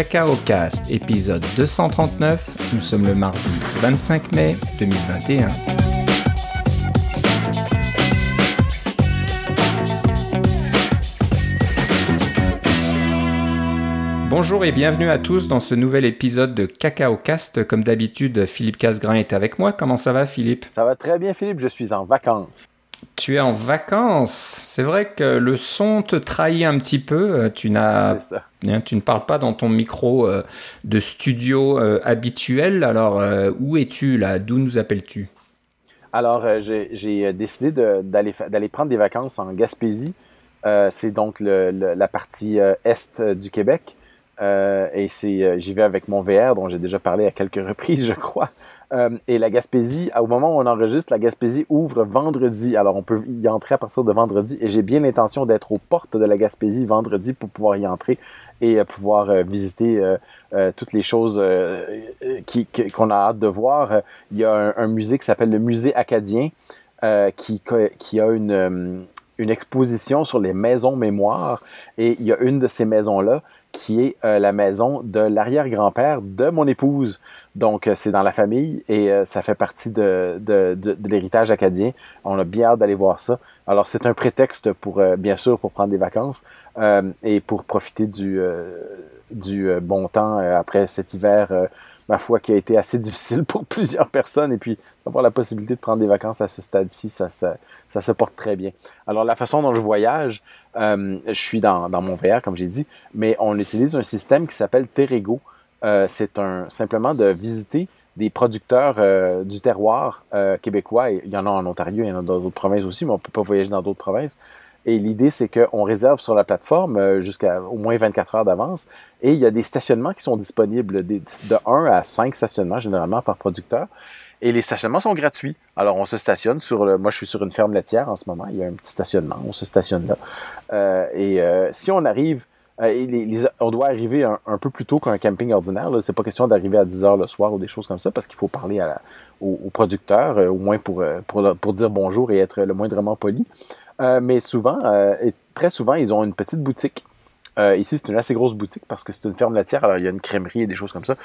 Cacao Cast, épisode 239. Nous sommes le mardi 25 mai 2021. Bonjour et bienvenue à tous dans ce nouvel épisode de Cacao Cast. Comme d'habitude, Philippe Casgrain est avec moi. Comment ça va, Philippe? Ça va très bien, Philippe. Je suis en vacances. Tu es en vacances. C'est vrai que le son te trahit un petit peu. Tu n'as, hein, tu ne parles pas dans ton micro euh, de studio euh, habituel. Alors, euh, où es-tu là? D'où nous appelles-tu? Alors, j'ai décidé d'aller d'aller prendre des vacances en Gaspésie. c'est donc la partie est du Québec. Euh, et c'est, euh, j'y vais avec mon VR dont j'ai déjà parlé à quelques reprises, je crois. Euh, et la Gaspésie, au moment où on enregistre, la Gaspésie ouvre vendredi. Alors on peut y entrer à partir de vendredi. Et j'ai bien l'intention d'être aux portes de la Gaspésie vendredi pour pouvoir y entrer et pouvoir visiter toutes les choses qu'on a hâte de voir. Il y a un, un musée qui s'appelle le Musée acadien qui, qui a une une exposition sur les maisons mémoire et il y a une de ces maisons-là qui est euh, la maison de l'arrière-grand-père de mon épouse. Donc, euh, c'est dans la famille et euh, ça fait partie de, de, de, l'héritage acadien. On a bien hâte d'aller voir ça. Alors, c'est un prétexte pour, bien sûr, pour prendre des vacances et pour profiter du, du bon temps après cet hiver ma foi, qui a été assez difficile pour plusieurs personnes. Et puis, d'avoir la possibilité de prendre des vacances à ce stade-ci, ça, se porte très bien. Alors, la façon dont je voyage, euh, je suis dans, mon VR, comme j'ai dit, mais on utilise un système qui s'appelle Terrego. Euh, c'est simplement de visiter des producteurs euh, du terroir québécois. Il y en a en Ontario, il y en a dans d'autres provinces aussi, mais on peut pas voyager dans d'autres provinces. Et l'idée, c'est qu'on réserve sur la plateforme euh, jusqu'à au moins 24 heures d'avance. Et il y a des stationnements qui sont disponibles, de 1 à 5 stationnements généralement par producteur. Et les stationnements sont gratuits. Alors, on se stationne sur le... Moi, je suis sur une ferme laitière en ce moment. Il y a un petit stationnement. On se stationne là. Euh, et euh, si on arrive... Euh, on doit arriver un, peu plus tôt qu'un camping ordinaire. C'est pas question d'arriver à 10 heures le soir ou des choses comme ça parce qu'il faut parler à au, producteur, au moins pour, pour, pour dire bonjour et être le moindrement poli. Euh, mais souvent, euh, et très souvent, ils ont une petite boutique. Euh, ici, c'est une assez grosse boutique parce que c'est une ferme laitière, alors il y a une crèmerie et des choses comme ça.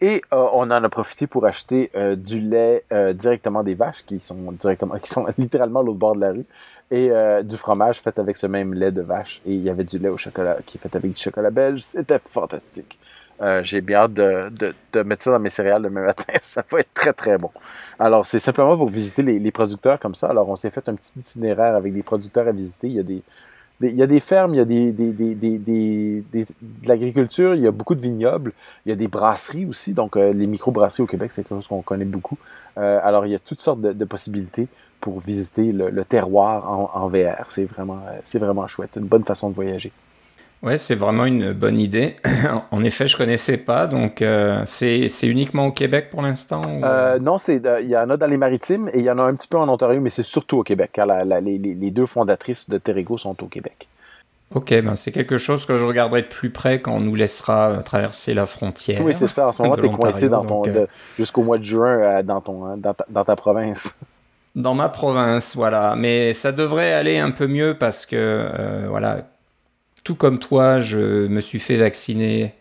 Et on en a profité pour acheter du lait directement des vaches qui sont directement, qui sont littéralement à l'autre bord de la rue, et du fromage fait avec ce même lait de vache. Et il y avait du lait au chocolat qui est fait avec du chocolat belge. C'était fantastique. Euh, j'ai bien hâte de, de, de, mettre ça dans mes céréales demain matin. ça va être très, très bon. Alors, c'est simplement pour visiter les, les, producteurs comme ça. Alors, on s'est fait un petit itinéraire avec des producteurs à visiter. Il y a des, il y a des fermes, il y a de l'agriculture, il y a beaucoup de vignobles, il y a des brasseries aussi. Donc, euh, les micro-brasseries au Québec, c'est quelque chose qu'on connaît beaucoup. Euh, alors, il y a toutes sortes de, possibilités pour visiter le, terroir en, VR. C'est vraiment, c'est vraiment chouette. Une bonne façon de voyager. Ouais, c'est vraiment une bonne idée. en effet, je connaissais pas. Donc, euh, c'est uniquement au Québec pour l'instant euh, Non, c'est euh, il y en a dans les maritimes et il y en a un petit peu en Ontario, mais c'est surtout au Québec, car les, les, deux fondatrices de Terrigo sont au Québec. Ok, ben c'est quelque chose que je regarderai de plus près quand on nous laissera traverser la frontière. Oui, c'est ça. En ce moment, tu es coincé dans ton, jusqu'au mois de juin dans, ton, dans, ta, dans ta province. Dans ma province, voilà. Mais ça devrait aller un peu mieux parce que, voilà, tout comme toi, je me suis fait vacciner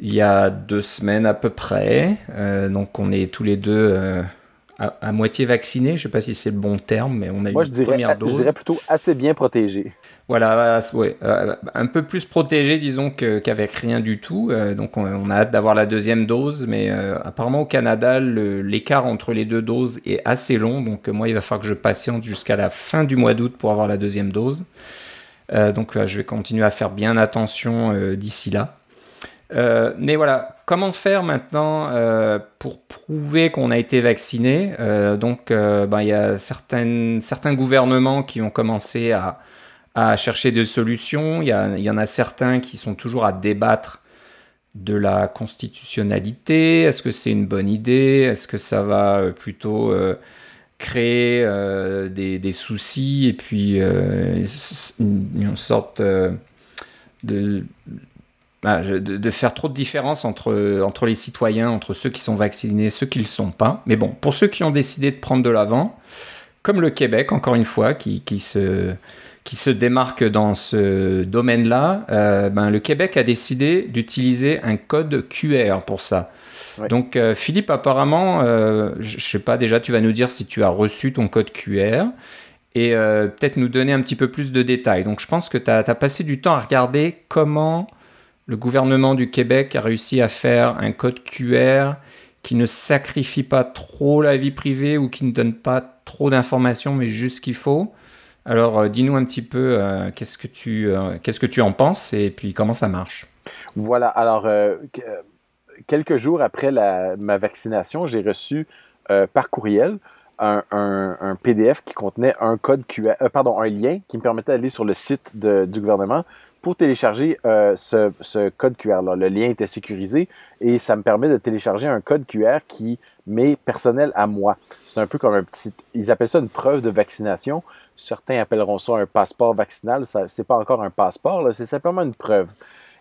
il y a deux semaines à peu près. Euh, donc on est tous les deux euh, à, moitié vaccinés. Je ne sais pas si c'est le bon terme, mais on a Moi, une je première dose. Je dirais plutôt assez bien protégé. Voilà, ouais, euh, un peu plus protégé, disons, qu'avec rien du tout. donc on, a hâte d'avoir la deuxième dose, mais apparemment au Canada, l'écart entre les deux doses est assez long. Donc moi, il va falloir que je patiente jusqu'à la fin du mois d'août pour avoir la deuxième dose. Euh, donc euh, je vais continuer à faire bien attention euh, d'ici là. mais voilà, comment faire maintenant pour prouver qu'on a été vacciné? Donc, ben, il y a certaines, certains gouvernements qui ont commencé à, à chercher des solutions. Il y, en a certains qui sont toujours à débattre de la constitutionnalité. Est-ce que c'est une bonne idée? Est-ce que ça va plutôt créer euh, des, soucis et puis euh, une, sorte euh, bah, de, de, faire trop de différence entre, entre les citoyens, entre ceux qui sont vaccinés et ceux qui ne le sont pas. Mais bon, pour ceux qui ont décidé de prendre de l'avant, comme le Québec, encore une fois, qui, qui se qui se démarque dans ce domaine-là, ben, le Québec a décidé d'utiliser un code QR pour ça. Donc Philippe, apparemment, je ne sais pas déjà, tu vas nous dire si tu as reçu ton code QR et peut-être nous donner un petit peu plus de détails. Donc je pense que tu as, passé du temps à regarder comment le gouvernement du Québec a réussi à faire un code QR qui ne sacrifie pas trop la vie privée ou qui ne donne pas trop d'informations, mais juste ce qu'il faut. Alors, euh, dis-nous un petit peu euh, qu'est-ce que tu euh, qu'est-ce que tu en penses et puis comment ça marche? Voilà. Alors, quelques jours après ma vaccination, j'ai reçu par courriel un, PDF qui contenait un code QR, pardon, un lien qui me permettait d'aller sur le site du gouvernement pour télécharger euh, ce, code QR-là. Le lien était sécurisé et ça me permet de télécharger un code QR qui m'est personnel à moi. C'est un peu comme un petit... Ils appellent ça une preuve de vaccination. Certains appelleront ça un passeport vaccinal. Ce n'est pas encore un passeport, c'est simplement une preuve.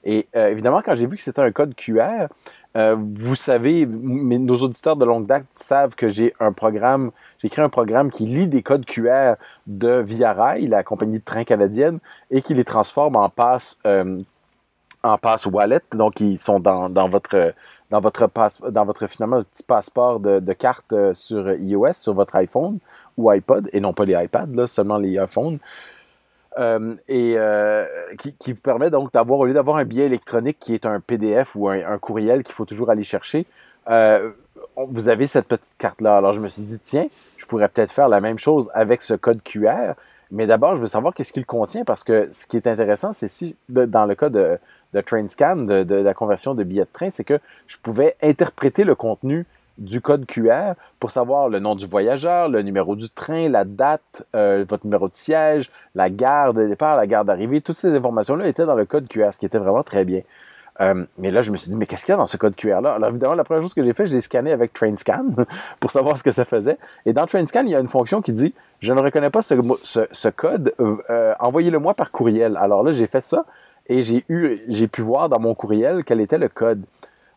Et euh, évidemment, quand j'ai vu que c'était un code QR, euh, vous savez, nos auditeurs de longue date savent que j'ai un programme, j'ai créé un programme qui lit des codes QR de Via Rail, la compagnie de train canadienne, et qui les transforme en passe, euh, en passe wallet. Donc, ils sont dans, votre dans votre passe, dans votre finalement petit passeport de, carte euh, sur iOS, sur votre iPhone ou iPod, et non pas les iPads, seulement les iPhones. Euh, et euh, qui, vous permet donc d'avoir, au lieu d'avoir un billet électronique qui est un PDF ou un, courriel qu'il faut toujours aller chercher, euh, vous avez cette petite carte-là. Alors je me suis dit, tiens, je pourrais peut-être faire la même chose avec ce code QR, mais d'abord, je veux savoir qu'est-ce qu'il contient parce que ce qui est intéressant, c'est si, dans le cas de, de TrainScan, de, la conversion de billets de train, c'est que je pouvais interpréter le contenu du code QR pour savoir le nom du voyageur, le numéro du train, la date, euh, votre numéro de siège, la gare de départ, la gare d'arrivée. Toutes ces informations-là étaient dans le code QR, ce qui était vraiment très bien. Euh, mais là, je me suis dit, mais qu'est-ce qu'il y a dans ce code QR-là? Alors, évidemment, la première chose que j'ai fait, je l'ai scanné avec TrainScan pour savoir ce que ça faisait. Et dans TrainScan, il y a une fonction qui dit, je ne reconnais pas ce, code, euh, envoyez-le-moi par courriel. Alors là, j'ai fait ça et j'ai pu voir dans mon courriel quel était le code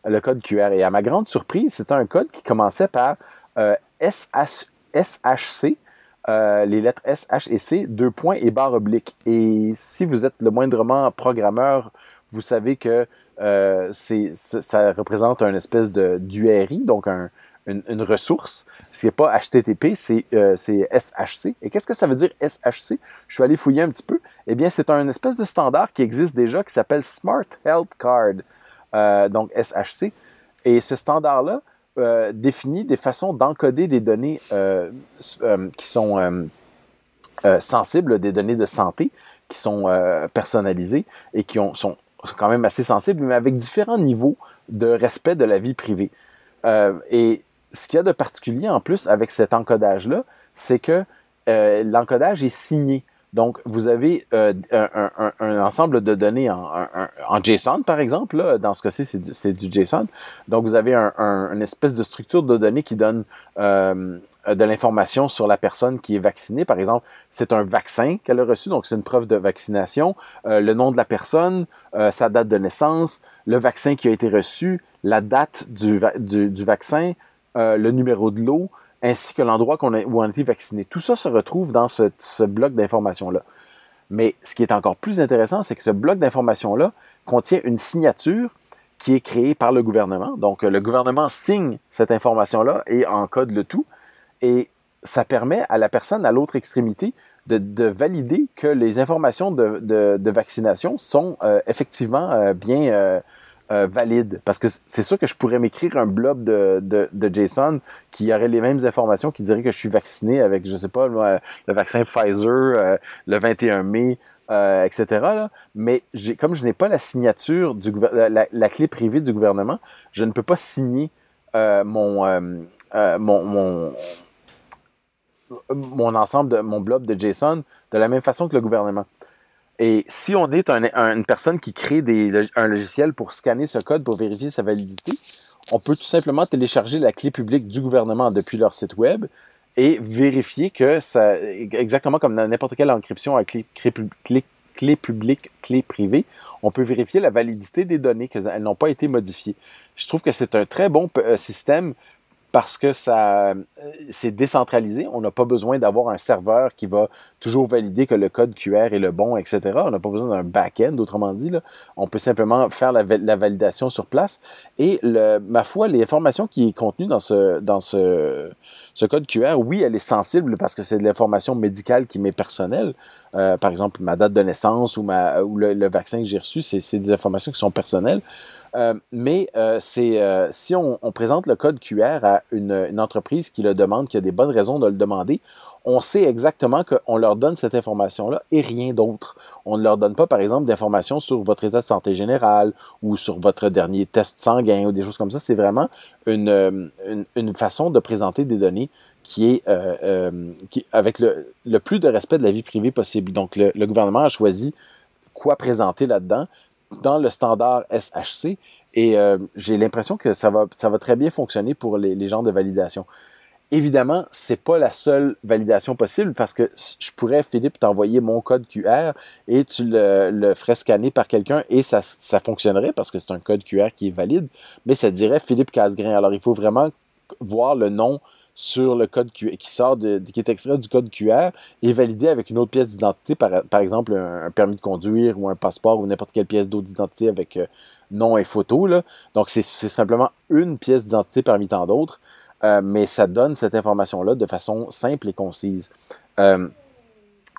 le code QR. Et à ma grande surprise, c'était un code qui commençait par euh, SHC, euh, les lettres S, H et C, deux points et barre oblique. Et si vous êtes le moindrement programmeur, vous savez que euh, c'est, ça représente un espèce de d'URI, donc une, une, ressource. C'est pas HTTP, c'est, euh, SHC. Et qu'est-ce que ça veut dire SHC? Je suis allé fouiller un petit peu. Eh bien, c'est un espèce de standard qui existe déjà qui s'appelle Smart Health Card. Euh, donc SHC. Et ce standard-là euh, définit des façons d'encoder des données euh, qui sont sensibles, des données de santé qui sont personnalisées et qui ont, sont quand même assez sensibles, mais avec différents niveaux de respect de la vie privée. et ce qu'il y a de particulier en plus avec cet encodage-là, c'est que l'encodage est signé. Donc, vous avez euh, un, ensemble de données en, JSON, par exemple. Dans ce cas-ci, c'est du, JSON. Donc, vous avez une espèce de structure de données qui donne euh, de l'information sur la personne qui est vaccinée. Par exemple, c'est un vaccin qu'elle a reçu, donc c'est une preuve de vaccination. Euh, le nom de la personne, sa date de naissance, le vaccin qui a été reçu, la date du, du vaccin, le numéro de l'eau, ainsi que l'endroit où on a été vacciné. Tout ça se retrouve dans ce, bloc d'informations-là. Mais ce qui est encore plus intéressant, c'est que ce bloc d'informations-là contient une signature qui est créée par le gouvernement. Donc, le gouvernement signe cette information-là et encode le tout. Et ça permet à la personne à l'autre extrémité de, valider que les informations de, vaccination sont euh, effectivement euh, bien, euh, valide. Parce que c'est sûr que je pourrais m'écrire un blob de, de, de, JSON qui aurait les mêmes informations, qui dirait que je suis vacciné avec, je sais pas, le, vaccin Pfizer euh, le 21 mai, euh, etc. Mais comme je n'ai pas la signature, du la, clé privée du gouvernement, je ne peux pas signer mon, mon, mon mon ensemble de mon blob de JSON de la même façon que le gouvernement. Et si on est une personne qui crée un logiciel pour scanner ce code pour vérifier sa validité, on peut tout simplement télécharger la clé publique du gouvernement depuis leur site web et vérifier que ça, exactement comme dans n'importe quelle encryption à clé, clé, publique, clé privée, on peut vérifier la validité des données, qu'elles n'ont pas été modifiées. Je trouve que c'est un très bon euh, système parce que ça c'est décentralisé. On n'a pas besoin d'avoir un serveur qui va toujours valider que le code QR est le bon, etc. On n'a pas besoin d'un back-end, autrement dit. On peut simplement faire la, validation sur place. Et le, ma foi, l'information qui est contenue dans ce, dans ce, ce code QR, oui, elle est sensible parce que c'est de l'information médicale qui m'est personnelle. Euh, par exemple, ma date de naissance ou, ma, ou le vaccin que j'ai reçu, c'est des informations qui sont personnelles. Euh, mais euh, c'est euh, si on, présente le code QR à une, entreprise qui le demande, qui a des bonnes raisons de le demander, on sait exactement qu'on leur donne cette information-là et rien d'autre. On ne leur donne pas, par exemple, d'informations sur votre état de santé général ou sur votre dernier test sanguin ou des choses comme ça. C'est vraiment une, une, façon de présenter des données qui est qui, avec le, le, plus de respect de la vie privée possible. Donc, le, le gouvernement a choisi quoi présenter là-dedans dans le standard SHC et euh, j'ai l'impression que ça va, très bien fonctionner pour les, les genres de validation. Évidemment, c'est pas la seule validation possible parce que je pourrais, Philippe, t'envoyer mon code QR et tu le, le ferais scanner par quelqu'un et ça, ça fonctionnerait parce que c'est un code QR qui est valide, mais ça dirait Philippe Casgrain. Alors, il faut vraiment voir le nom sur le code QR, qui sort de, qui est extrait du code QR et validé avec une autre pièce d'identité, par, par, exemple un, permis de conduire ou un passeport ou n'importe quelle pièce d'identité avec euh, nom et photo. Là. Donc c'est simplement une pièce d'identité parmi tant d'autres, euh, mais ça donne cette information-là de façon simple et concise. Euh,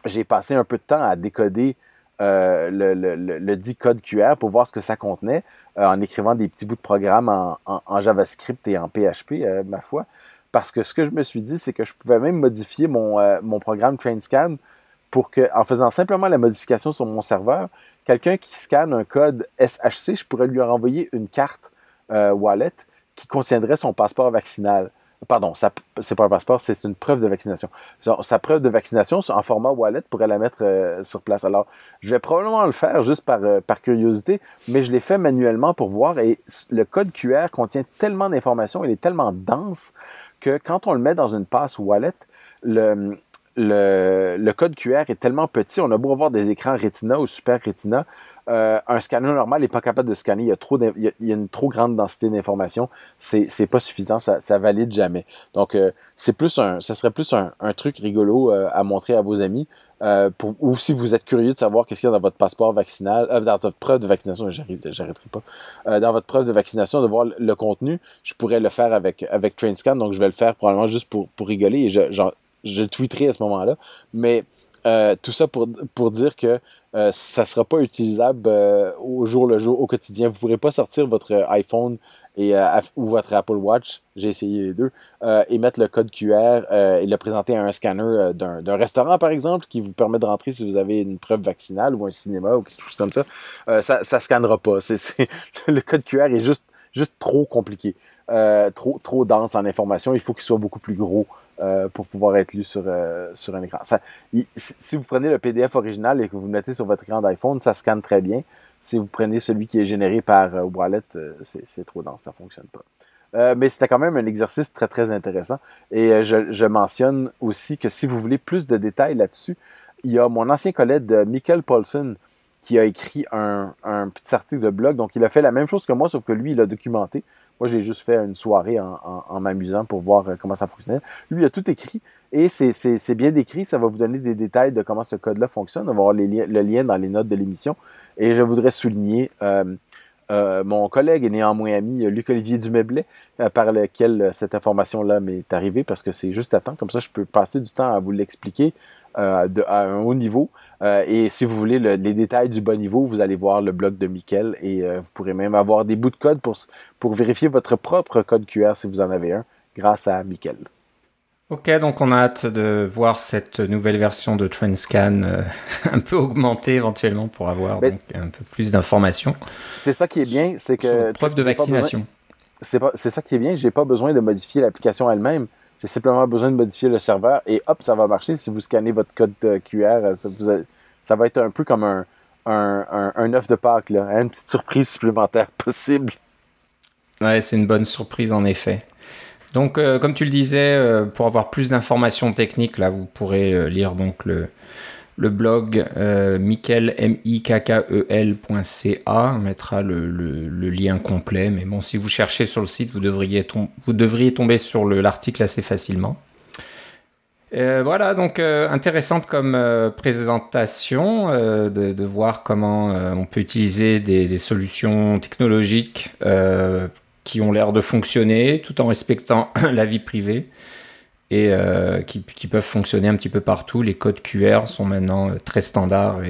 j'ai passé un peu de temps à décoder le, le, le, dit code QR pour voir ce que ça contenait en écrivant des petits bouts de programme en, en JavaScript et en PHP, ma foi. Parce que ce que je me suis dit, c'est que je pouvais même modifier mon, euh, mon programme TrainScan pour que, en faisant simplement la modification sur mon serveur, quelqu'un qui scanne un code SHC, je pourrais lui renvoyer une carte euh, wallet qui contiendrait son passeport vaccinal. Pardon, c'est pas un passeport, c'est une preuve de vaccination. Sa preuve de vaccination en format wallet pourrait la mettre euh, sur place. Alors, je vais probablement le faire juste par, par curiosité, mais je l'ai fait manuellement pour voir et le code QR contient tellement d'informations, il est tellement dense que quand on le met dans une passe wallet, le, le, code QR est tellement petit, on a beau avoir des écrans Retina ou Super Retina, euh, un scanner normal n'est pas capable de scanner. Il y a, trop il y a une trop grande densité d'informations. C'est, c'est pas suffisant, ça, ça valide jamais. Donc, euh, c'est plus un, ça serait plus un, truc rigolo euh, à montrer à vos amis. pour, ou si vous êtes curieux de savoir qu'est-ce qu'il y a dans votre passeport vaccinal, dans votre preuve de vaccination, j'arrêterai pas. dans votre preuve de vaccination, de voir le, contenu, je pourrais le faire avec, avec TrainScan. Donc, je vais le faire probablement juste pour, rigoler et je le tweeterai à ce moment-là. Mais euh, tout ça pour, pour dire que euh, ça ne sera pas utilisable euh, au jour le jour, au quotidien. Vous ne pourrez pas sortir votre iPhone et, ou votre Apple Watch, j'ai essayé les deux, et mettre le code QR et le présenter à un scanner d'un restaurant, par exemple, qui vous permet de rentrer si vous avez une preuve vaccinale ou un cinéma ou quelque chose comme ça. ça ne scannera pas. le code QR est juste, juste trop compliqué. trop, trop dense en information. Il faut qu'il soit beaucoup plus gros euh, pour pouvoir être lu sur, euh, sur un écran. Si vous prenez le PDF original et que vous le mettez sur votre écran d'iPhone, ça scanne très bien. Si vous prenez celui qui est généré par euh, Wallet, c'est trop dense, ça fonctionne pas. mais c'était quand même un exercice très très intéressant. Et je, je, mentionne aussi que si vous voulez plus de détails là-dessus, il y a mon ancien collègue Michael Paulson qui a écrit un, un, petit article de blog. Donc il a fait la même chose que moi, sauf que lui, il a documenté. Moi, j'ai juste fait une soirée en, m'amusant pour voir euh, comment ça fonctionnait. Lui, il a tout écrit et c'est bien décrit. Ça va vous donner des détails de comment ce code-là fonctionne. On va avoir le lien dans les notes de l'émission. Et je voudrais souligner euh, euh, mon collègue et néanmoins ami Luc-Olivier Dumeblet, par lequel cette information-là m'est arrivée parce que c'est juste à temps. Comme ça, je peux passer du temps à vous l'expliquer à un haut niveau. Euh, et si vous voulez les détails du bon niveau, vous allez voir le blog de Mickel et euh, vous pourrez même avoir des bouts de code pour, pour vérifier votre propre code QR si vous en avez un, grâce à Mickel. Ok, donc on a hâte de voir cette nouvelle version de TrendScan euh, un peu augmentée éventuellement pour avoir donc, un peu plus d'informations. C'est ça qui est bien, c'est que... Preuve de vaccination. C'est ça qui est bien, j'ai pas besoin de modifier l'application elle-même. J'ai simplement besoin de modifier le serveur et hop, ça va marcher. Si vous scannez votre code QR, ça, ça va être un peu comme un, œuf de Pâques, là, hein, une petite surprise supplémentaire possible. Ouais, c'est une bonne surprise en effet. Donc, euh, comme tu le disais, euh, pour avoir plus d'informations techniques, là, vous pourrez euh, lire donc le, le blog euh, mikkel.ca. On mettra le, lien complet. Mais bon, si vous cherchez sur le site, vous devriez, vous devriez tomber sur l'article assez facilement. Euh, voilà, donc euh, intéressante comme euh, présentation de, voir comment on peut utiliser des, solutions technologiques qui ont l'air de fonctionner tout en respectant la vie privée et qui, peuvent fonctionner un petit peu partout. Les codes QR sont maintenant très standards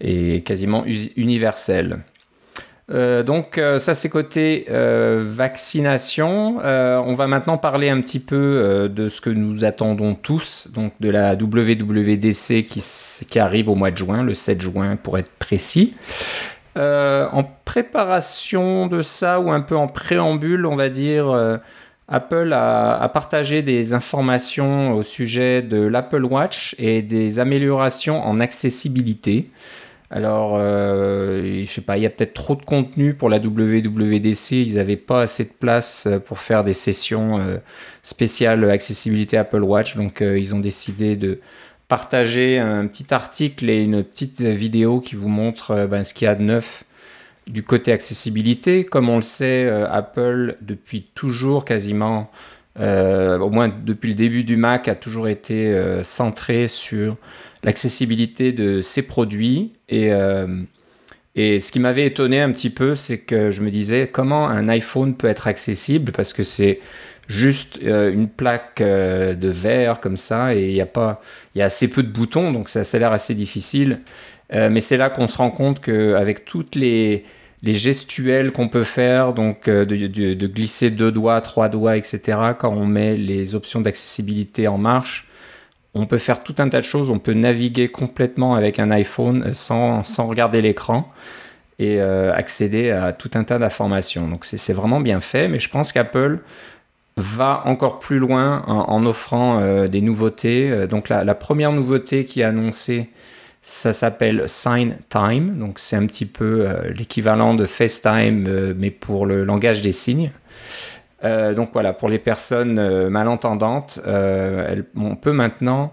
et quasiment universels. Euh, donc euh, ça c'est côté euh, vaccination. on va maintenant parler un petit peu de ce que nous attendons tous, donc de la WWDC qui, arrive au mois de juin, le 7 juin pour être précis. en préparation de ça ou un peu en préambule, on va dire, Apple a, partagé des informations au sujet de l'Apple Watch et des améliorations en accessibilité. Alors, euh, je sais pas, il y a peut-être trop de contenu pour la WWDC. Ils n'avaient pas assez de place euh, pour faire des sessions euh, spéciales accessibilité Apple Watch. Donc, euh, ils ont décidé de partager un petit article et une petite vidéo qui vous montre ben, ce qu'il y a de neuf du côté accessibilité. Comme on le sait, Apple, depuis toujours quasiment, au moins depuis le début du Mac, a toujours été centré sur l'accessibilité de ses produits. Et, euh, et ce qui m'avait étonné un petit peu, c'est que je me disais comment un iPhone peut être accessible? Parce que c'est juste euh, une plaque euh, de verre comme ça et il y a pas il y a assez peu de boutons donc ça, ça a l'air assez difficile mais c'est là qu'on se rend compte qu'avec toutes les les gestuels qu'on peut faire, donc de, de, glisser deux doigts, trois doigts, etc., quand on met les options d'accessibilité en marche, on peut faire tout un tas de choses. On peut naviguer complètement avec un iPhone euh, sans, regarder l'écran et euh, accéder à tout un tas d'informations. Donc c'est vraiment bien fait, mais je pense qu'Apple va encore plus loin en, offrant euh, des nouveautés. Donc la, première nouveauté qui est annoncée, ça s'appelle Sign Time. Donc c'est un petit peu l'équivalent de FaceTime, mais pour le langage des signes. Euh, donc voilà, pour les personnes euh, malentendantes, euh, on peut maintenant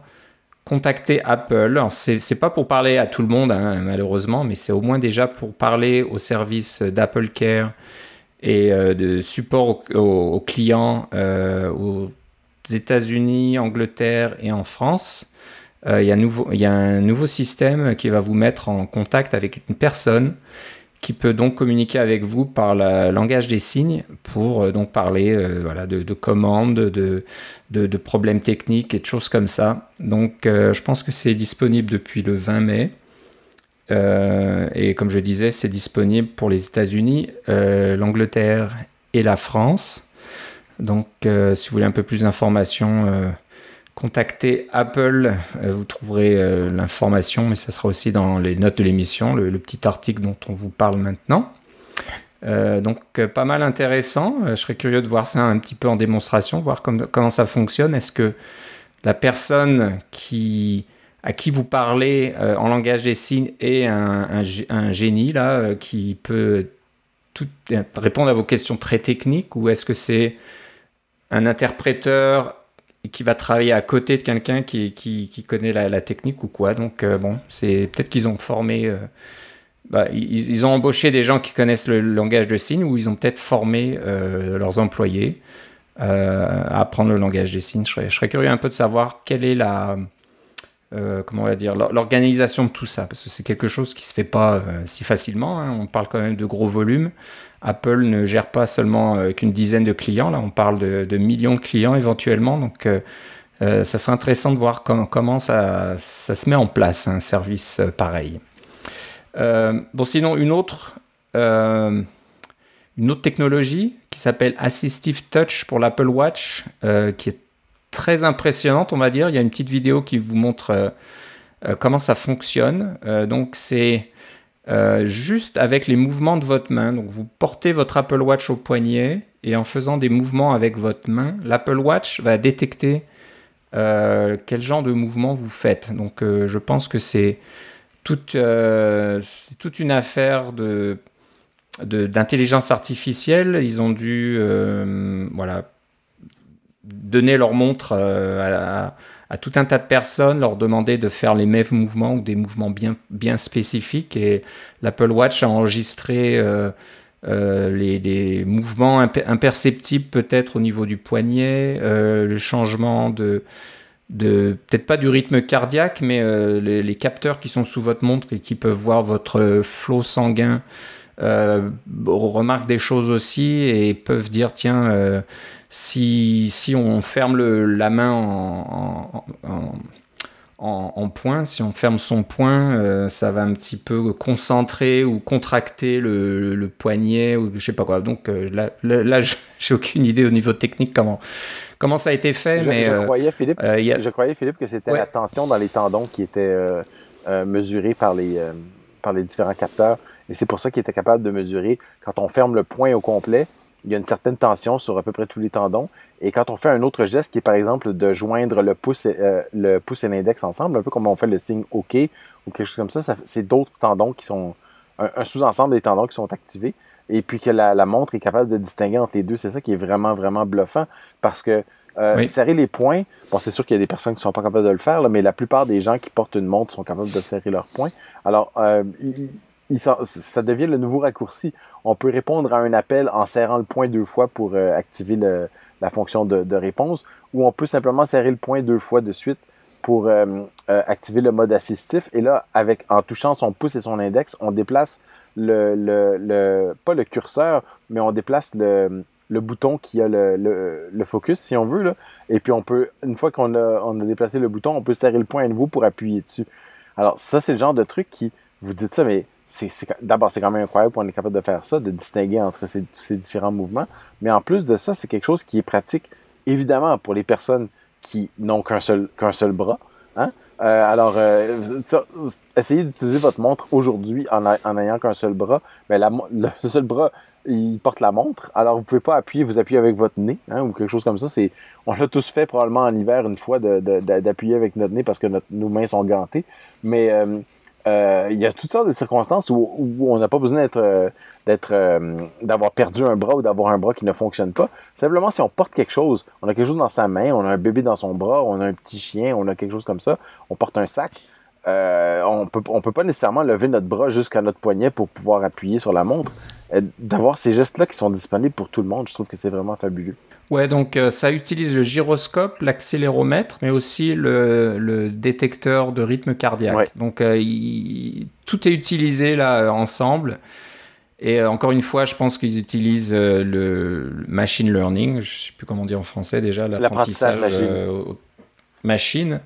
contacter Apple. C'est pas pour parler à tout le monde, hein, malheureusement, mais c'est au moins déjà pour parler au service d'Apple Care et de support aux, clients aux États-Unis, Angleterre et en France. Il y, a un nouveau système qui va vous mettre en contact avec une personne qui peut donc communiquer avec vous par le langage des signes pour euh, donc parler euh, voilà, de, commandes, de, de, problèmes techniques et de choses comme ça. Donc euh, je pense que c'est disponible depuis le 20 mai. et comme je disais, c'est disponible pour les États-Unis, l'Angleterre et la France. Donc si vous voulez un peu plus d'informations contactez Apple, euh, vous trouverez euh, l'information, mais ça sera aussi dans les notes de l'émission, le, petit article dont on vous parle maintenant. Euh, donc pas mal intéressant, je serais curieux de voir ça un petit peu en démonstration, voir comment ça fonctionne. Est-ce que la personne qui, à qui vous parlez en langage des signes est un, génie là, qui peut répondre à vos questions très techniques, ou est-ce que c'est un interpréteur qui va travailler à côté de quelqu'un qui, qui, connaît la, technique ou quoi. Donc, euh, bon, c'est peut-être qu'ils ont formé. Euh, bah, ils, ont embauché des gens qui connaissent le langage de signes ou ils ont peut-être formé euh, leurs employés à apprendre le langage des signes. Je serais, curieux un peu de savoir quelle est la. Comment on va dire l'organisation de tout ça parce que c'est quelque chose qui se fait pas si facilement hein. on parle quand même de gros volumes Apple ne gère pas seulement euh, qu'une dizaine de clients, là on parle de, millions de clients éventuellement, donc euh, euh, ça serait intéressant de voir comment ça, se met en place, un service pareil. bon, sinon, une autre, une autre technologie qui s'appelle Assistive Touch pour l'Apple Watch, qui est très impressionnante, on va dire. Il y a une petite vidéo qui vous montre comment ça fonctionne. donc, c'est euh, juste avec les mouvements de votre main. Donc vous portez votre Apple Watch au poignet et en faisant des mouvements avec votre main, l'Apple Watch va détecter euh, quel genre de mouvement vous faites. Donc euh, je pense que c'est toute, toute une affaire de d'intelligence artificielle. Ils ont dû voilà donner leur montre à, tout un tas de personnes, leur demander de faire les mêmes mouvements ou des mouvements bien, bien spécifiques. Et l'Apple Watch a enregistré les, des mouvements imperceptibles peut-être au niveau du poignet, le changement de peut-être pas du rythme cardiaque, mais euh, les, capteurs qui sont sous votre montre et qui peuvent voir votre flot sanguin euh, remarquent des choses aussi et peuvent dire tiens euh, si, si on ferme la main en, en, point, si on ferme son poing, ça va un petit peu concentrer ou contracter le, poignet ou je sais pas quoi. Donc là, là, là j'ai aucune idée au niveau technique comment comment ça a été fait. Je, mais, je euh, croyais, Philippe, euh, je croyais, Philippe, que c'était la tension dans les tendons qui était euh, mesurée par les, par les différents capteurs. Et c'est pour ça qu'il était capable de mesurer quand on ferme le point au complet. Il y a une certaine tension sur à peu près tous les tendons. Et quand on fait un autre geste, qui est par exemple de joindre le pouce et, le pouce et l'index ensemble, un peu comme on fait le signe OK ou quelque chose comme ça, ça c'est d'autres tendons qui sont un, sous-ensemble des tendons qui sont activés et puis que la, montre est capable de distinguer entre les deux. C'est ça qui est vraiment, vraiment bluffant parce que euh, serrer les poings, bon, c'est sûr qu'il y a des personnes qui sont pas capables de le faire, mais la plupart des gens qui portent une montre sont capables de serrer leurs poings. Alors, euh, ça, devient le nouveau raccourci. On peut répondre à un appel en serrant le poing deux fois pour euh, activer la fonction de, réponse, ou on peut simplement serrer le poing deux fois de suite pour euh, euh, activer le mode assistif. Et là, avec en touchant son pouce et son index, on déplace le, le, pas le curseur, mais on déplace le, le bouton qui a le, le, le, focus, si on veut. Là. Et puis on peut, une fois qu'on a, on a déplacé le bouton, on peut serrer le point à nouveau pour appuyer dessus. Alors ça, c'est le genre de truc qui, vous dites ça, mais d'abord, c'est quand même incroyable qu'on est capable de faire ça, de distinguer entre ces, tous ces différents mouvements. Mais en plus de ça, c'est quelque chose qui est pratique, évidemment, pour les personnes qui n'ont qu'un seul, qu'un seul bras. Hein? Euh, alors, euh, essayez d'utiliser votre montre aujourd'hui en, en ayant qu'un seul bras. Mais le seul bras, il porte la montre. Alors, vous pouvez pas appuyer, vous appuyez avec votre nez hein, ou quelque chose comme ça. On l'a tous fait probablement en hiver une fois d'appuyer de, avec notre nez parce que nos mains sont gantées. Mais euh, euh, il y a toutes sortes de circonstances où, on n'a pas besoin d'être, euh, d'être, euh, d'avoir perdu un bras ou d'avoir un bras qui ne fonctionne pas. Simplement, si on porte quelque chose, on a quelque chose dans sa main, on a un bébé dans son bras, on a un petit chien, on a quelque chose comme ça, on porte un sac, on peut, on peut pas nécessairement lever notre bras jusqu'à notre poignet pour pouvoir appuyer sur la montre. d'avoir ces gestes-là qui sont disponibles pour tout le monde, je trouve que c'est vraiment fabuleux. Ouais, donc euh, ça utilise le gyroscope, l'accéléromètre, mais aussi le, détecteur de rythme cardiaque. Donc euh, tout est utilisé là ensemble. Et euh, encore une fois, je pense qu'ils utilisent le machine learning, je ne sais plus comment dire en français déjà, l'apprentissage machine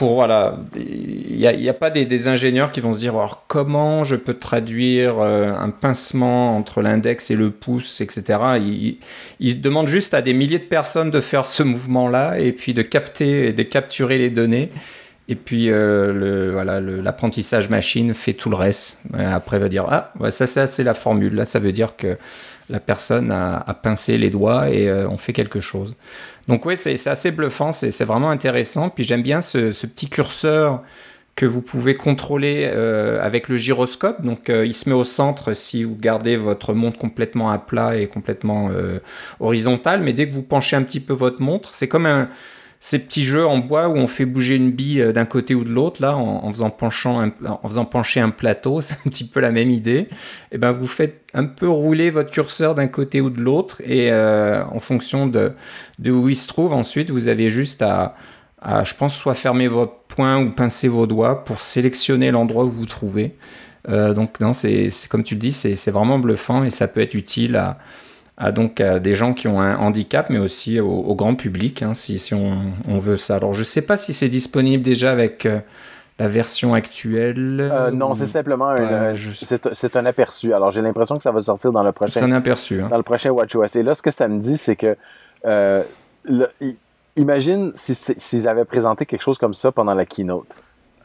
pour voilà, il n'y a, pas des, ingénieurs qui vont se dire alors comment je peux traduire euh, un pincement entre l'index et le pouce, etc. Ils, demandent juste à des milliers de personnes de faire ce mouvement-là et puis de capter et de capturer les données. Et puis euh, voilà, l'apprentissage machine fait tout le reste. Après, va dire ah, ça, ça c'est la formule. Là, ça veut dire que la personne a, pincé les doigts et euh, on fait quelque chose. Donc oui, c'est assez bluffant, c'est vraiment intéressant. Puis j'aime bien ce, petit curseur que vous pouvez contrôler euh, avec le gyroscope. Donc euh, il se met au centre si vous gardez votre montre complètement à plat et complètement horizontale. Mais dès que vous penchez un petit peu votre montre, c'est comme un ces petits jeux en bois où on fait bouger une bille euh, d'un côté ou de l'autre, là, en, faisant en faisant pencher un plateau, c'est un petit peu la même idée. Et eh ben, vous faites un peu rouler votre curseur d'un côté ou de l'autre, et euh, en fonction de, où il se trouve, ensuite, vous avez juste à, je pense, soit fermer votre poing ou pincer vos doigts pour sélectionner l'endroit où vous vous trouvez. Euh, donc, non, c'est comme tu le dis, c'est vraiment bluffant et ça peut être utile à à donc des gens qui ont un handicap, mais aussi au, grand public, hein, si, si on, veut ça. Alors, je ne sais pas si c'est disponible déjà avec euh, la version actuelle. Euh, non, c'est simplement un, c'est un aperçu. Alors, j'ai l'impression que ça va sortir dans le prochain. C'est un aperçu. Hein. Dans le prochain WatchOS. Et là, ce que ça me dit, c'est que euh, imagine s'ils avaient présenté quelque chose comme ça pendant la keynote.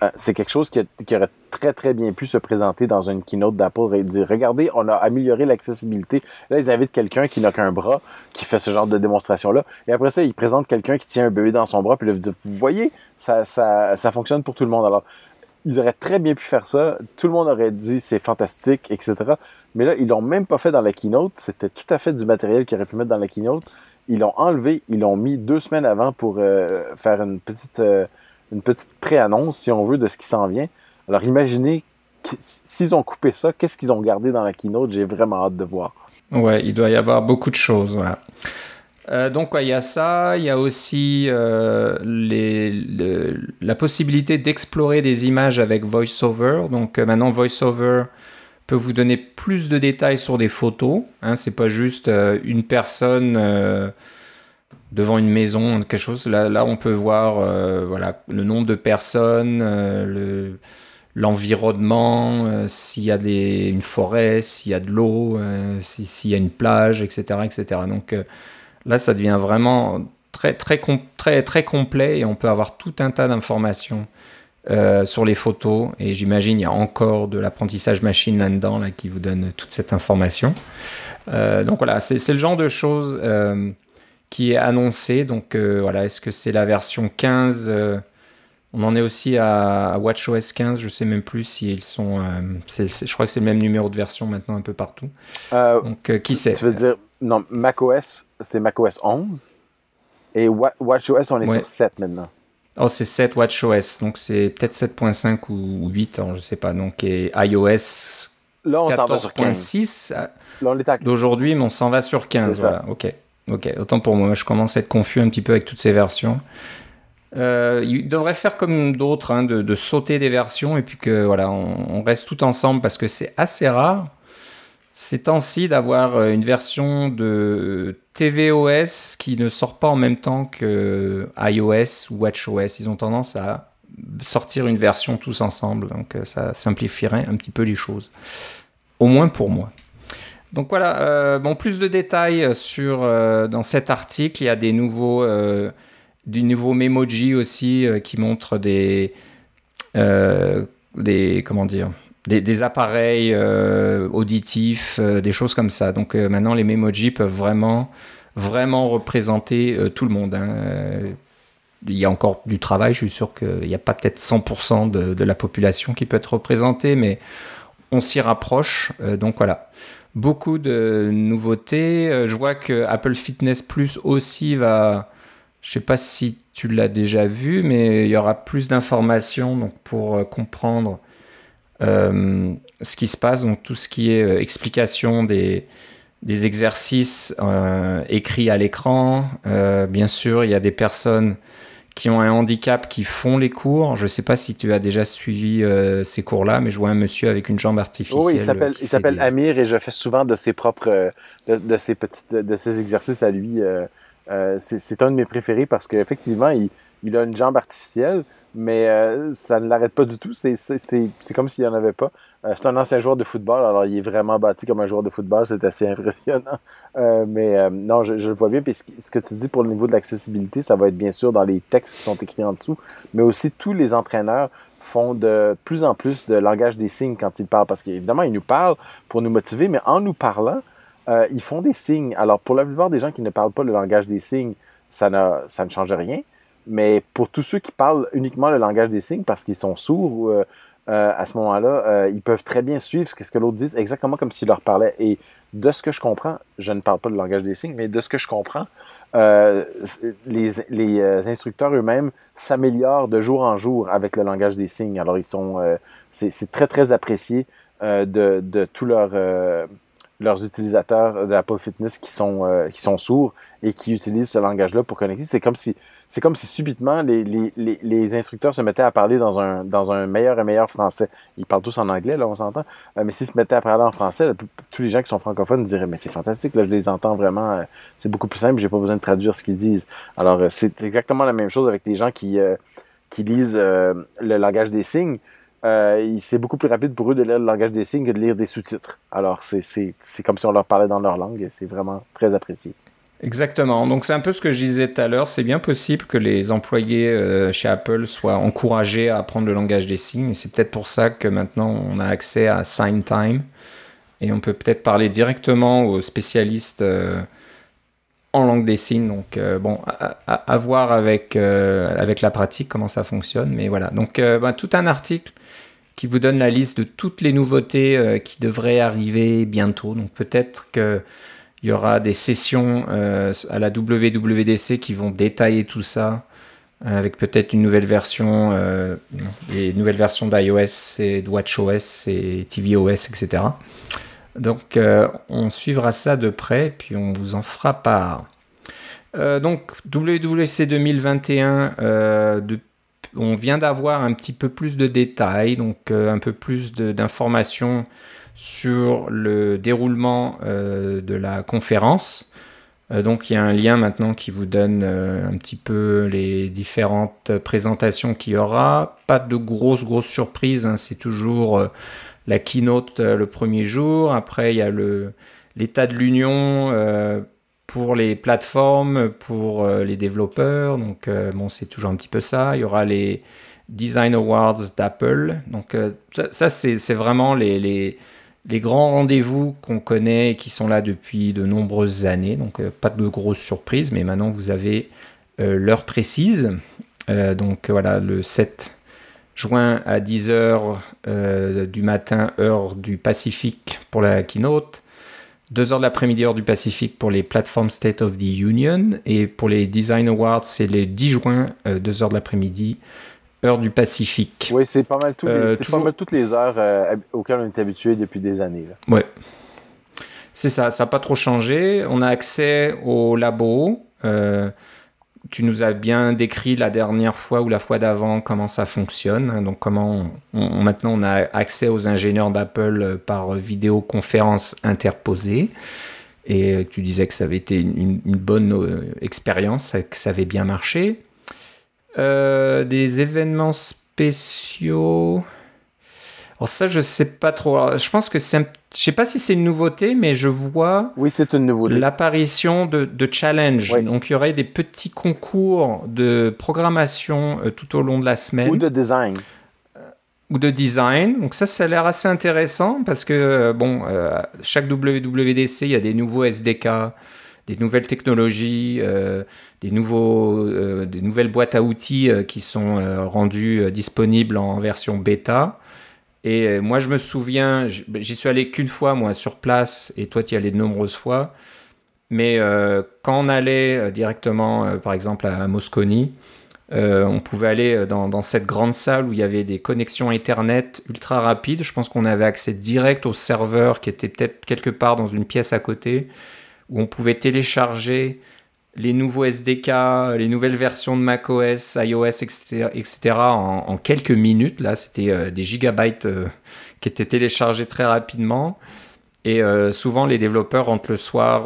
Euh, c'est quelque chose qui, aurait très, très bien pu se présenter dans une keynote d'Apple et dire, regardez, on a amélioré l'accessibilité. Là, ils invitent quelqu'un qui n'a qu'un bras, qui fait ce genre de démonstration-là. Et après ça, ils présentent quelqu'un qui tient un bébé dans son bras, puis là, ils disent, vous voyez, ça, fonctionne pour tout le monde. Alors, ils auraient très bien pu faire ça. Tout le monde aurait dit c'est fantastique, etc. Mais là, ils l'ont même pas fait dans la keynote. C'était tout à fait du matériel qu'ils auraient pu mettre dans la keynote. Ils l'ont enlevé, ils l'ont mis deux semaines avant pour faire une petite, une petite pré-annonce, si on veut, de ce qui s'en vient. Alors imaginez s'ils ont coupé ça, qu'est-ce qu'ils ont gardé dans la keynote? J'ai vraiment hâte de voir. Ouais, il doit y avoir beaucoup de choses. Euh, donc il y a ça, il y a aussi euh, la possibilité d'explorer des images avec VoiceOver. Donc euh, maintenant VoiceOver peut vous donner plus de détails sur des photos. Hein, c'est pas juste une personne devant une maison, quelque chose. Là, là on peut voir voilà le nombre de personnes, le l'environnement, euh, s'il y a des, une forêt, s'il y a de l'eau, euh, s'il y a une plage, etc. etc. Donc euh, là, ça devient vraiment très, très, très, très complet et on peut avoir tout un tas d'informations sur les photos. Et j'imagine il y a encore de l'apprentissage machine là-dedans là, qui vous donne toute cette information. donc voilà, c'est le genre de choses qui est annoncé. Donc voilà, est-ce que c'est la version 15 on en est aussi à, WatchOS 15, je sais même plus si ils sont. Euh, je crois que c'est le même numéro de version maintenant un peu partout. Euh, Donc euh, qui sait? Tu veux dire, non, macOS, c'est macOS 11 et WatchOS, on est sur 7 maintenant. Oh, c'est 7 WatchOS, donc c'est peut-être 7.5 ou 8, alors je sais pas. Donc et iOS 14.6 d'aujourd'hui, mais on s'en va sur 15. Voilà, ok. Ok, autant pour moi, je commence à être confus un petit peu avec toutes ces versions. Euh, il devrait faire comme d'autres, hein, de, sauter des versions et puis que voilà, on, reste tout ensemble parce que c'est assez rare ces temps-ci d'avoir euh, une version de tvOS qui ne sort pas en même temps que iOS ou WatchOS. Ils ont tendance à sortir une version tous ensemble, donc euh, ça simplifierait un petit peu les choses, au moins pour moi. Donc voilà, bon, plus de détails sur dans cet article. Il y a des nouveaux Memoji aussi euh, qui montre des, euh, appareils euh, auditifs, des choses comme ça. Donc maintenant, les Memoji peuvent vraiment, vraiment représenter tout le monde. Hein. Il y a encore du travail, je suis sûr qu'il n'y a pas peut-être 100% de, de, la population qui peut être représentée, mais on s'y rapproche. donc voilà beaucoup de nouveautés. Je vois que Apple Fitness Plus aussi va, je ne sais pas si tu l'as déjà vu, mais il y aura plus d'informations pour euh, comprendre euh, ce qui se passe, donc tout ce qui est euh, explication des exercices écrits à l'écran. bien sûr, il y a des personnes qui ont un handicap qui font les cours. Je ne sais pas si tu as déjà suivi ces cours-là, mais je vois un monsieur avec une jambe artificielle. Oui, il s'appelle Amir et je fais souvent de ses propres de, de ses petites de ses exercices à lui. Euh, c'est un de mes préférés parce qu'effectivement, il, il a une jambe artificielle, mais euh, ça ne l'arrête pas du tout. C'est comme s'il n'y en avait pas. Euh, c'est un ancien joueur de football, alors il est vraiment bâti comme un joueur de football. C'est assez impressionnant. mais non, je, le vois bien. Puis ce que tu dis pour le niveau de l'accessibilité, ça va être bien sûr dans les textes qui sont écrits en dessous, mais aussi tous les entraîneurs font de plus en plus de langage des signes quand ils parlent. Parce qu'évidemment, ils nous parlent pour nous motiver, mais en nous parlant, euh, ils font des signes. Alors, pour la plupart des gens qui ne parlent pas le langage des signes, ça ne, ça ne change rien. Mais pour tous ceux qui parlent uniquement le langage des signes parce qu'ils sont sourds, euh, euh, à ce moment-là, ils peuvent très bien suivre ce que, l'autre dit, exactement comme s'il leur parlait. Et de ce que je comprends, je ne parle pas le langage des signes, mais de ce que je comprends, les, les instructeurs eux-mêmes s'améliorent de jour en jour avec le langage des signes. Alors, ils sont, c'est très, très apprécié de, de tout leur leurs utilisateurs d'Apple Fitness qui sont euh, qui sont sourds et qui utilisent ce langage-là pour connecter. C'est comme si c'est comme si subitement les, les, les, instructeurs se mettaient à parler dans un dans un meilleur et meilleur français. Ils parlent tous en anglais là, on s'entend. Euh, mais s'ils se mettaient à parler en français, tous les gens qui sont francophones diraient mais c'est fantastique là, je les entends vraiment. Euh, c'est beaucoup plus simple, j'ai pas besoin de traduire ce qu'ils disent. Alors c'est exactement la même chose avec les gens qui qui lisent le langage des signes. Euh, c'est beaucoup plus rapide pour eux de lire le langage des signes que de lire des sous-titres. Alors, c'est comme si on leur parlait dans leur langue et c'est vraiment très apprécié. Exactement. Donc, c'est un peu ce que je disais tout à l'heure. C'est bien possible que les employés euh, chez Apple soient encouragés à apprendre le langage des signes. Et c'est peut-être pour ça que maintenant, on a accès à Sign Time. Et on peut peut-être parler directement aux spécialistes euh, en langue des signes. Donc, bon, à, voir avec, avec la pratique comment ça fonctionne. Mais voilà. Donc, ben, tout un article qui vous donne la liste de toutes les nouveautés euh, qui devraient arriver bientôt. Donc peut-être qu'il Il y aura des sessions à la WWDC qui vont détailler tout ça avec peut-être une nouvelle version, euh, des nouvelles versions d'iOS et de WatchOS et tvOS, etc. Donc on suivra ça de près, puis on vous en fera part. donc WWC 2021, de, on vient d'avoir un petit peu plus de détails, donc euh, un peu plus d'informations sur le déroulement euh, de la conférence. Euh, donc il y a un lien maintenant qui vous donne un petit peu les différentes présentations qu'il y aura. Pas de grosses grosses surprises, hein. c'est toujours la keynote le premier jour. Après il y a l'état de l'union pour les plateformes, pour euh, les développeurs. Donc, euh, bon, c'est toujours un petit peu ça. Il y aura les Design Awards d'Apple. Donc, euh, ça, c'est vraiment les, grands rendez-vous qu'on connaît et qui sont là depuis de nombreuses années. Donc, pas de grosses surprises, mais maintenant, vous avez l'heure précise. donc, voilà, le 7 juin à 10h du matin, heure du Pacifique pour la keynote. 2h de l'après-midi heure du Pacifique pour les plateformes State of the Union. Et pour les Design Awards, c'est les 10 juin, 2h euh, de l'après-midi, heure du Pacifique. Oui, c'est pas, mal, euh, pas mal toutes les heures euh, auxquelles on est habitué depuis des années. Oui. C'est ça, ça n'a pas trop changé. On a accès au labo tu nous as bien décrit la dernière fois ou la fois d'avant comment ça fonctionne. Hein, donc comment maintenant on a accès aux ingénieurs d'Apple euh, par vidéoconférence interposée. Et tu disais que ça avait été une, bonne euh, expérience, que ça avait bien marché. Euh, des événements spéciaux. Alors ça, je sais pas trop. je pense que c'est, je sais pas si c'est une nouveauté, mais je vois. Oui, c'est une nouveauté. L'apparition de, de challenge. Donc il y aurait des petits concours de programmation euh, tout au long de la semaine. Ou de design. Euh, ou de design. Donc ça, ça a l'air assez intéressant parce que euh, bon, chaque WWDC, il y a des nouveaux SDK, des nouvelles technologies, des nouveaux, des nouvelles boîtes à outils qui sont rendues disponibles en version bêta. Et euh, moi, je me souviens, ben, j'y suis allé qu'une fois, moi, sur place, et toi, tu y allais de nombreuses fois. Mais euh, quand on allait euh, directement, par exemple, à Moscone, on pouvait aller dans, cette grande salle où il y avait des connexions Ethernet ultra rapides. Je pense qu'on avait accès direct au serveur qui était peut-être quelque part dans une pièce à côté, où on pouvait télécharger les nouveaux SDK, les nouvelles versions de macOS, iOS, etc., etc. En, quelques minutes. Là, c'était euh, des gigabytes euh, qui étaient téléchargés très rapidement. Et euh, souvent, les développeurs rentrent le soir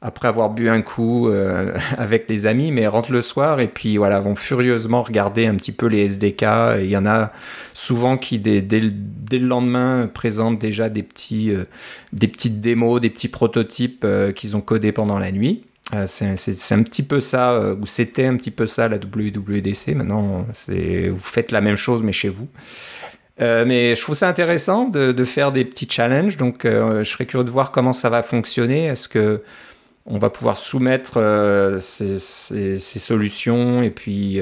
après avoir bu un coup avec les amis, mais rentrent le soir et puis voilà, vont furieusement regarder un petit peu les SDK. Il y en a souvent qui, dès, dès, le lendemain, présentent déjà des, petits, des petites démos, des petits prototypes qu'ils ont codés pendant la nuit. Euh, c'est un petit peu ça, euh, ou c'était un petit peu ça la WWDC. Maintenant, vous faites la même chose, mais chez vous. Euh, mais je trouve ça intéressant de, faire des petits challenges. Donc, je serais curieux de voir comment ça va fonctionner. Est-ce que on va pouvoir soumettre ces, solutions et puis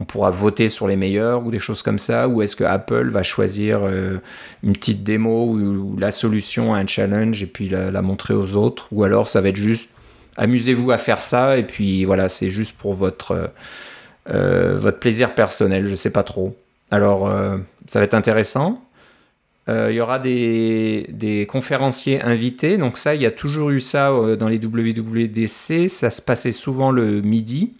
on pourra voter sur les meilleurs ou des choses comme ça? Ou est-ce que Apple va choisir une petite démo ou, la solution à un challenge et puis la montrer aux autres? Ou alors ça va être juste amusez-vous à faire ça et puis voilà, c'est juste pour votre, euh, votre plaisir personnel, je sais pas trop. Alors, euh, ça va être intéressant. Euh, il y aura des, des, conférenciers invités. Donc ça, il y a toujours eu ça dans les WWDC. Ça se passait souvent le midi.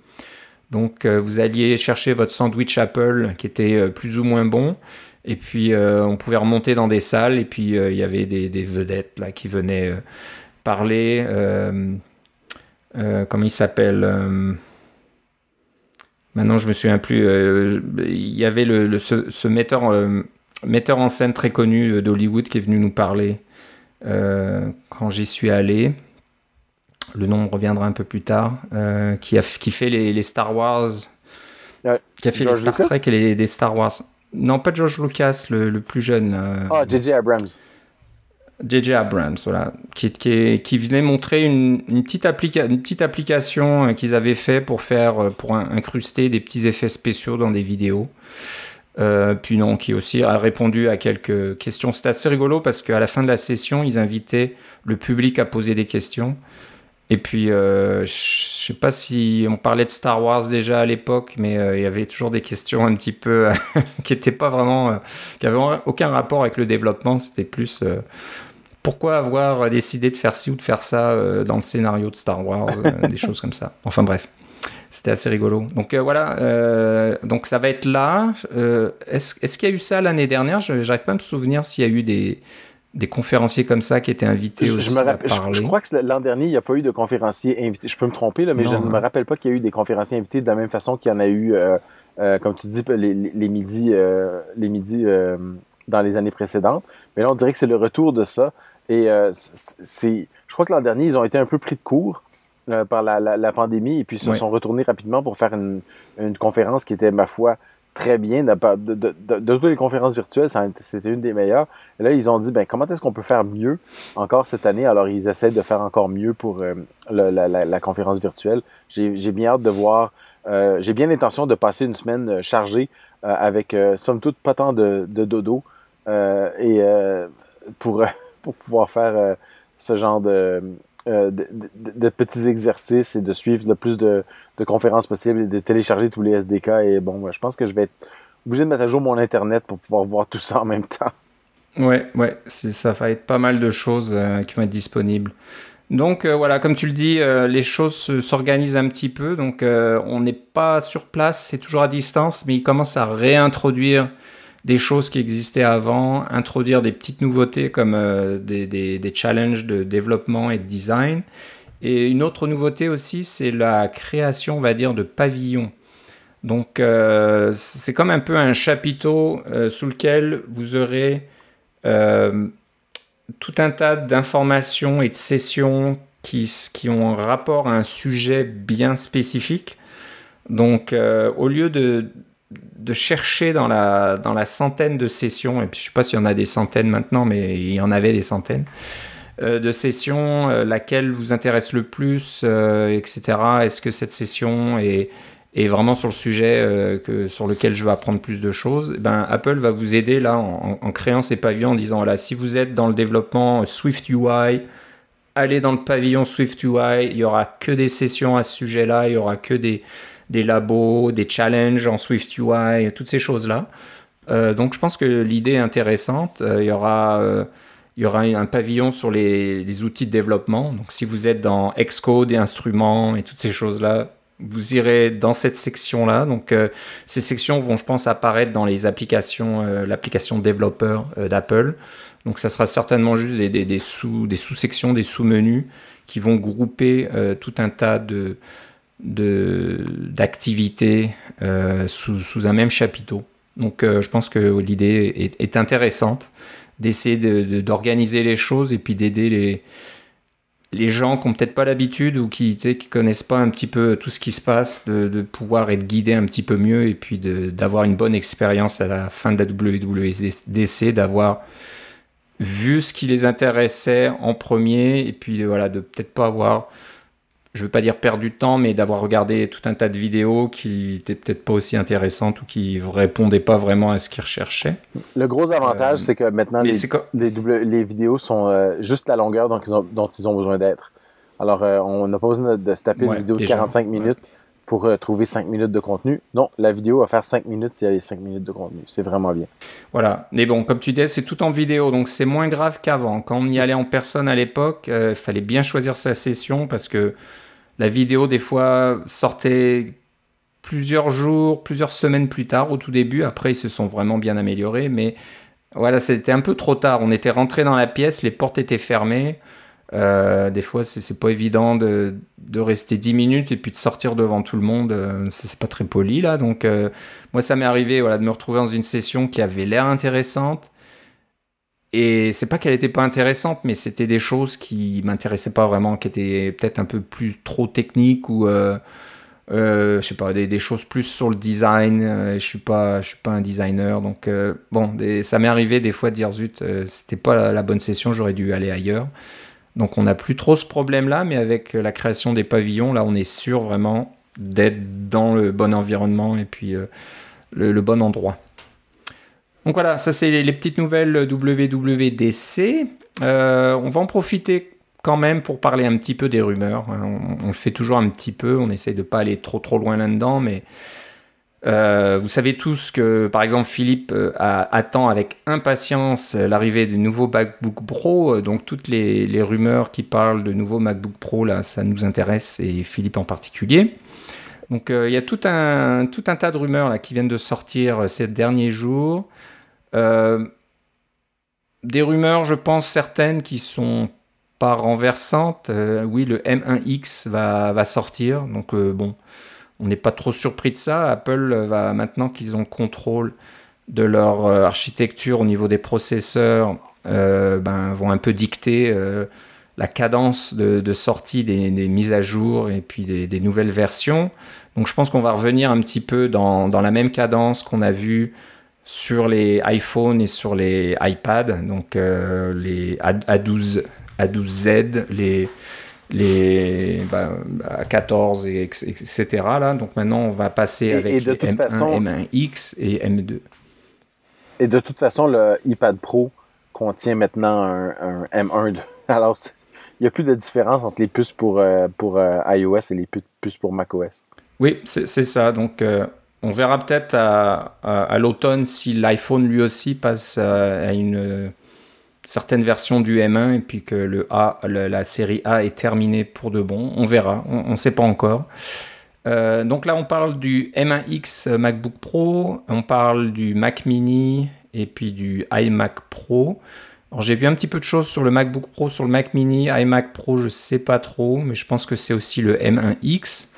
Donc vous alliez chercher votre sandwich Apple qui était plus ou moins bon. Et puis on pouvait remonter dans des salles. Et puis il y avait des, des, vedettes là, qui venaient parler. Euh, comment il s'appelle euh, Maintenant, je me souviens plus. Euh, il y avait le, ce, metteur, metteur en scène très connu d'Hollywood qui est venu nous parler quand j'y suis allé. Le nom reviendra un peu plus tard. qui, a, qui fait les, Star Wars. qui a fait les Star Trek et les, Star Wars. Non, pas George Lucas, le, plus jeune. Ah, J.J. Abrams. JJ Abrams, voilà, qui, qui, venait montrer une, petite, une petite application euh, qu'ils avaient fait pour faire, euh, pour incruster des petits effets spéciaux dans des vidéos. puis non, qui aussi a répondu à quelques questions. C'était assez rigolo parce qu'à la fin de la session, ils invitaient le public à poser des questions. Et puis, euh, je sais pas si on parlait de Star Wars déjà à l'époque, mais euh, il y avait toujours des questions un petit peu qui n'étaient pas vraiment, euh, qui n'avaient aucun rapport avec le développement. C'était plus pourquoi avoir décidé de faire ci ou de faire ça dans le scénario de Star Wars, des choses comme ça. Enfin bref, c'était assez rigolo. Donc voilà, donc ça va être là. Est-ce est qu'il y a eu ça l'année dernière? J'arrive pas à me souvenir s'il y a eu des des conférenciers comme ça qui étaient invités je, aussi me Je, crois que l'an dernier, il n'y a pas eu de conférenciers invités. Je peux me tromper, là, mais je ne me rappelle pas qu'il y a eu des conférenciers invités de la même façon qu'il y en a eu, euh, euh, comme tu dis, les, les midis, euh, les midis dans les années précédentes. Mais là, on dirait que c'est le retour de ça. Et c'est, je crois que l'an dernier, ils ont été un peu pris de court par la, la, pandémie et puis se sont retournés rapidement pour faire une, une conférence qui était, ma foi, très bien. De, de, de, toutes les conférences virtuelles, c'était une des meilleures. Et là, ils ont dit, ben, comment est-ce qu'on peut faire mieux encore cette année? Alors, ils essaient de faire encore mieux pour euh, la, la, conférence virtuelle. J'ai bien hâte de voir. Euh, J'ai bien l'intention de passer une semaine euh, chargée euh, avec, somme toute, pas tant de, dodo. Et pour, pour pouvoir faire ce genre de, de, petits exercices et de suivre le plus de, de conférences possibles et de télécharger tous les SDK. Et bon, je pense que je vais être obligé de mettre à jour mon Internet pour pouvoir voir tout ça en même temps. Ouais, ouais, ça va être pas mal de choses euh, qui vont être disponibles. Donc euh, voilà, comme tu le dis, euh, les choses s'organisent un petit peu. Donc on n'est pas sur place, c'est toujours à distance, mais ils commencent à réintroduire des choses qui existaient avant, introduire des petites nouveautés comme des, des, des, challenges de développement et de design. Et une autre nouveauté aussi, c'est la création, on va dire, de pavillons. Donc euh, c'est comme un peu un chapiteau euh, sous lequel vous aurez euh, tout un tas d'informations et de sessions qui, qui, ont rapport à un sujet bien spécifique. Donc au lieu de, de chercher dans la, dans la centaine de sessions, et puis je sais pas s'il y en a des centaines maintenant, mais il y en avait des centaines, euh, de session, euh, laquelle vous intéresse le plus, euh, etc. Est-ce que cette session est, est vraiment sur le sujet que, sur lequel je vais apprendre plus de choses, eh ben, Apple va vous aider là en, créant ces pavillons en disant voilà, si vous êtes dans le développement Swift UI, allez dans le pavillon Swift UI, il y aura que des sessions à ce sujet-là, il y aura que des, des labos, des challenges en Swift UI, toutes ces choses-là. donc je pense que l'idée est intéressante. il y aura il y aura un pavillon sur les, outils de développement. Donc, si vous êtes dans Xcode et instruments et toutes ces choses-là, vous irez dans cette section-là. Donc, euh, ces sections vont, je pense, apparaître dans les applications, euh, l'application développeur euh, d'Apple. Donc, ça sera certainement juste des, des sous-sections, des sous-menus qui vont grouper tout un tas de d'activités sous, sous, un même chapiteau. Donc, je pense que l'idée est, intéressante d'essayer d'organiser les choses et puis d'aider les, les gens qui n'ont peut-être pas l'habitude ou qui ne qui connaissent pas un petit peu tout ce qui se passe, de, pouvoir être guidés un petit peu mieux et puis d'avoir une bonne expérience à la fin de la WWDC, d'avoir vu ce qui les intéressait en premier et puis voilà, de peut-être pas avoir je veux pas dire perdre du temps, mais d'avoir regardé tout un tas de vidéos qui étaient peut-être pas aussi intéressantes ou qui répondaient pas vraiment à ce qu'ils recherchaient. Le gros avantage, euh, c'est que maintenant, les, les, vidéos sont euh, juste la longueur dont ils ont, dont ils ont besoin d'être. Alors, euh, on n'a pas besoin de, se taper une vidéo de 45 minutes pour trouver 5 minutes de contenu. Non, la vidéo va faire 5 minutes s'il y a les 5 minutes de contenu. C'est vraiment bien. Voilà. Mais bon, comme tu disais, c'est tout en vidéo, donc c'est moins grave qu'avant. Quand on y allait en personne à l'époque, il fallait bien choisir sa session parce que la vidéo, des fois, sortait plusieurs jours, plusieurs semaines plus tard au tout début. Après, ils se sont vraiment bien améliorés. Mais voilà, c'était un peu trop tard. On était rentré dans la pièce, les portes étaient fermées. Euh, des fois, c'est pas évident de, rester 10 minutes et puis de sortir devant tout le monde. Euh, c'est pas très poli là. Donc, euh, moi, ça m'est arrivé voilà, de me retrouver dans une session qui avait l'air intéressante et c'est pas qu'elle était pas intéressante, mais c'était des choses qui m'intéressaient pas vraiment, qui étaient peut-être un peu plus trop techniques ou je sais pas, des, choses plus sur le design. Je suis pas, je suis pas un designer, donc bon, ça m'est arrivé des fois de dire zut, c'était pas la, bonne session, j'aurais dû aller ailleurs. Donc on n'a plus trop ce problème-là, mais avec la création des pavillons, là, on est sûr vraiment d'être dans le bon environnement et puis le bon endroit. Donc voilà, ça c'est les petites nouvelles WWDC. on va en profiter quand même pour parler un petit peu des rumeurs. On, on le fait toujours un petit peu, on essaye de pas aller trop trop loin là-dedans, mais euh, vous savez tous que, par exemple, Philippe euh, attend avec impatience l'arrivée du nouveau MacBook Pro. Euh, donc, toutes les, rumeurs qui parlent de nouveau MacBook Pro, là, ça nous intéresse, et Philippe en particulier. Donc, il y a tout un, tout un tas de rumeurs là, qui viennent de sortir ces derniers jours. des rumeurs, je pense, certaines qui sont pas renversantes. oui, le M1X va, va sortir. Donc, bon on n'est pas trop surpris de ça. Apple va maintenant qu'ils ont contrôle de leur euh, architecture au niveau des processeurs, euh, ben, vont un peu dicter euh, la cadence de, sortie des, mises à jour et puis des, nouvelles versions. Donc je pense qu'on va revenir un petit peu dans, la même cadence qu'on a vu sur les iPhones et sur les iPads, donc les A12, A12Z, les les bah, 14 et etc. Là. Donc maintenant, on va passer avec les M1, M1X et M2. Et de toute façon, le iPad Pro contient maintenant un, M1. Alors, il n'y a plus de différence entre les puces pour, euh, pour euh, iOS et les puces pour macOS. Oui, c'est ça. Donc, euh, on verra peut-être à, à l'automne si l'iPhone lui aussi passe à une certaines versions du M1 et puis que la série A est terminée pour de bon. On verra, on ne sait pas encore. Euh, donc là, on parle du M1X MacBook Pro, on parle du Mac Mini et puis du iMac Pro. Alors j'ai vu un petit peu de choses sur le MacBook Pro, sur le Mac Mini, iMac Pro, je sais pas trop, mais je pense que c'est aussi le M1X.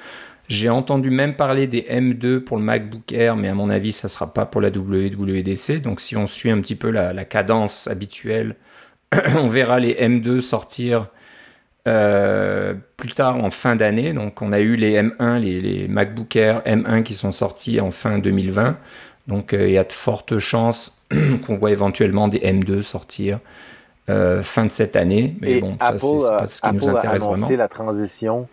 J'ai entendu même parler des M2 pour le MacBook Air, mais à mon avis, ça ne sera pas pour la WWDC. Donc si on suit un petit peu la, cadence habituelle, on verra les M2 sortir euh, plus tard en fin d'année. Donc on a eu les M1, les, MacBook Air M1 qui sont sortis en fin 2020. Donc euh, il y a de fortes chances qu'on voit éventuellement des M2 sortir euh, fin de cette année. Mais bon, ça, c'est pas ce qui nous intéresse a annoncé la transition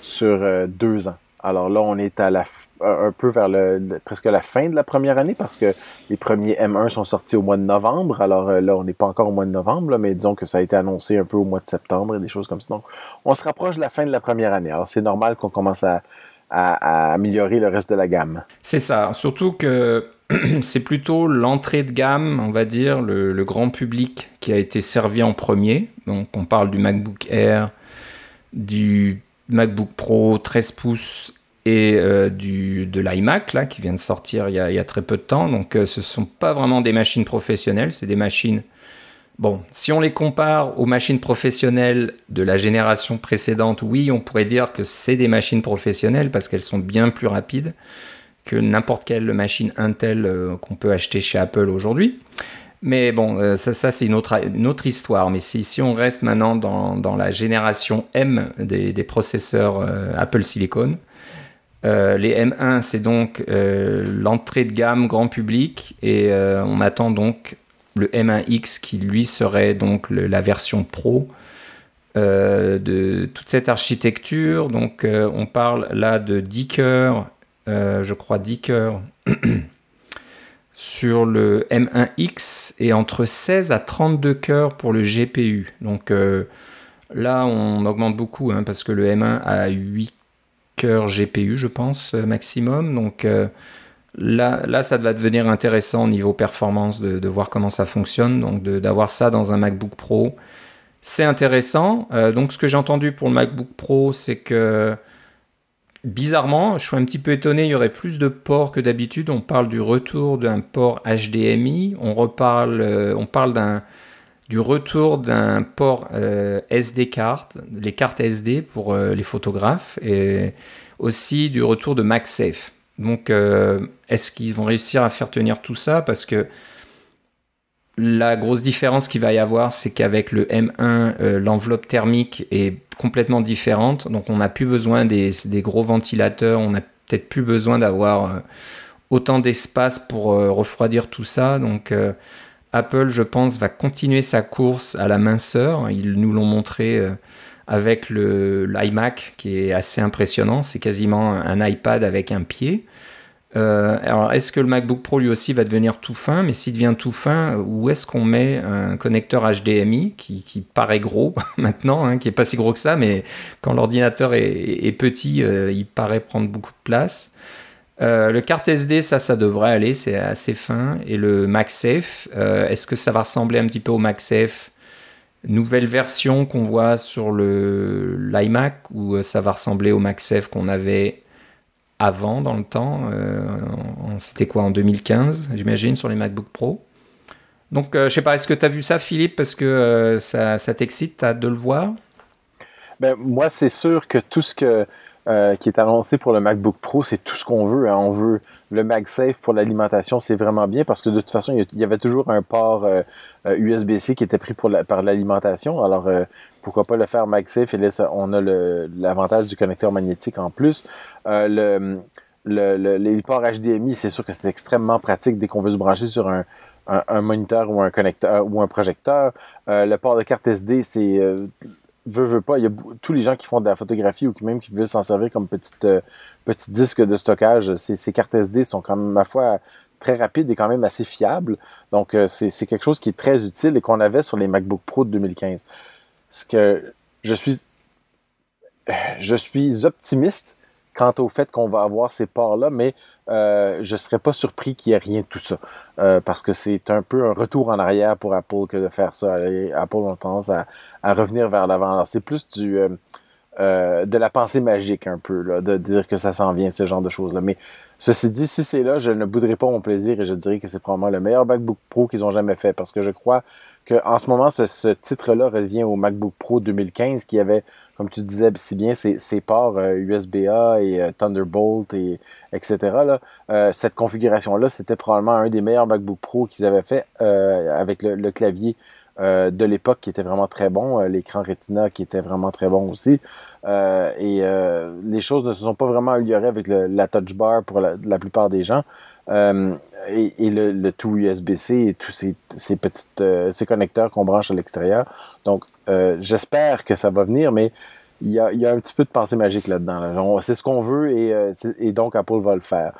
sur deux ans. Alors là, on est à la un peu vers le, presque la fin de la première année parce que les premiers M1 sont sortis au mois de novembre. Alors euh, là, on n'est pas encore au mois de novembre, mais disons que ça a été annoncé un peu au mois de septembre et des choses comme ça. Donc, on se rapproche de la fin de la première année. Alors c'est normal qu'on commence à, améliorer le reste de la gamme. C'est ça. Surtout que c'est plutôt l'entrée de gamme, on va dire, le, le, grand public qui a été servi en premier. Donc on parle du MacBook Air, du MacBook Pro 13 pouces et euh, du, de l'iMac là, qui vient de sortir il y a, très peu de temps. Donc euh, ce sont pas vraiment des machines professionnelles, c'est des machines... Bon, si on les compare aux machines professionnelles de la génération précédente, oui, on pourrait dire que c'est des machines professionnelles parce qu'elles sont bien plus rapides que n'importe quelle machine Intel euh, qu'on peut acheter chez Apple aujourd'hui. Mais bon, euh, ça, c'est une autre, autre histoire. Mais si, on reste maintenant dans, la génération M des, processeurs euh, Apple Silicon, euh, les M1, c'est donc l'entrée de gamme grand public et on attend donc le M1X qui lui serait donc la version pro de toute cette architecture. Donc on parle là de 10 cœurs, je crois 10 cœurs. sur le M1X et entre 16 à 32 cœurs pour le GPU. Donc euh, là, on augmente beaucoup hein, parce que le M1 a 8 cœurs GPU, je pense, euh, maximum. Donc euh, là, ça va devenir intéressant au niveau performance de, voir comment ça fonctionne. Donc d'avoir ça dans un MacBook Pro, c'est intéressant. donc ce que j'ai entendu pour le MacBook Pro, c'est que Bizarrement, je suis un petit peu étonné, il y aurait plus de ports que d'habitude. On parle du retour d'un port HDMI, on reparle, euh, on parle d'un du retour d'un port euh, SD card, les cartes SD pour euh, les photographes, et aussi du retour de MagSafe. Donc, est-ce qu'ils vont réussir à faire tenir tout ça? Parce que la grosse différence qu'il va y avoir, c'est qu'avec le M1, euh, l'enveloppe thermique est complètement différente. Donc on n'a plus besoin des, gros ventilateurs, on n'a peut-être plus besoin d'avoir euh, autant d'espace pour euh, refroidir tout ça. Donc Apple, je pense, va continuer sa course à la minceur. Ils nous l'ont montré avec l'iMac qui est assez impressionnant. C'est quasiment un iPad avec un pied. Euh, alors, est-ce que le MacBook Pro lui aussi va devenir tout fin? Mais s'il devient tout fin, où est-ce qu'on met un connecteur HDMI qui, paraît gros maintenant, hein, qui est pas si gros que ça, mais quand l'ordinateur est, petit, euh, il paraît prendre beaucoup de place. Euh, le carte SD, ça, ça devrait aller, c'est assez fin. Et le MagSafe, est-ce que ça va ressembler un petit peu au MagSafe nouvelle version qu'on voit sur le l'iMac ou ça va ressembler au MagSafe qu'on avait avant dans le temps. Euh, c'était quoi en 2015, j'imagine, sur les MacBook Pro? Donc, euh, je sais pas, est-ce que tu as vu ça, Philippe, parce que euh, ça, ça t'excite de le voir? Ben, Moi, c'est sûr que tout ce que, qui est annoncé pour le MacBook Pro, c'est tout ce qu'on veut. Hein. On veut le MagSafe pour l'alimentation, c'est vraiment bien parce que de toute façon, il y avait toujours un port USB-C qui était pris pour par l'alimentation. Alors, pourquoi pas le faire MagSafe et là, on a l'avantage du connecteur magnétique en plus. Euh, le, les ports HDMI, c'est sûr que c'est extrêmement pratique dès qu'on veut se brancher sur un, moniteur ou un connecteur ou un projecteur. Euh, le port de carte SD, c'est euh, veut, veut pas. Il y a tous les gens qui font de la photographie ou qui même qui veulent s'en servir comme petite, petit disque de stockage. Ces, cartes SD sont quand même, ma foi, très rapides et quand même assez fiables. Donc, c'est quelque chose qui est très utile et qu'on avait sur les MacBook Pro de 2015 ce que je suis, je suis optimiste quant au fait qu'on va avoir ces ports-là, mais euh, je ne serais pas surpris qu'il n'y ait rien de tout ça. Euh, parce que c'est un peu un retour en arrière pour Apple que de faire ça. Apple a tendance à, à revenir vers l'avant. c'est plus du euh, de la pensée magique un peu, de dire que ça s'en vient, ce genre de choses-là. Mais ceci dit, si c'est là, je ne bouderai pas mon plaisir et je dirais que c'est probablement le meilleur MacBook Pro qu'ils ont jamais fait parce que je crois qu'en ce moment, ce, titre-là revient au MacBook Pro 2015 qui avait, comme tu disais si bien, ses, ports USB-A euh, et euh, Thunderbolt et etc. Cette configuration-là, c'était probablement un des meilleurs MacBook Pro qu'ils avaient fait avec le clavier euh, de l'époque qui était vraiment très bon, euh, l'écran Retina qui était vraiment très bon aussi. Euh, et les choses ne se sont pas vraiment améliorées avec la touch bar pour la, plupart des gens. et, le, tout USB-C et tous ces, ces petites ces connecteurs qu'on branche à l'extérieur. Donc j'espère que ça va venir, mais il y, a, il y a, un petit peu de pensée magique là-dedans. C'est ce qu'on veut et, et, donc Apple va le faire.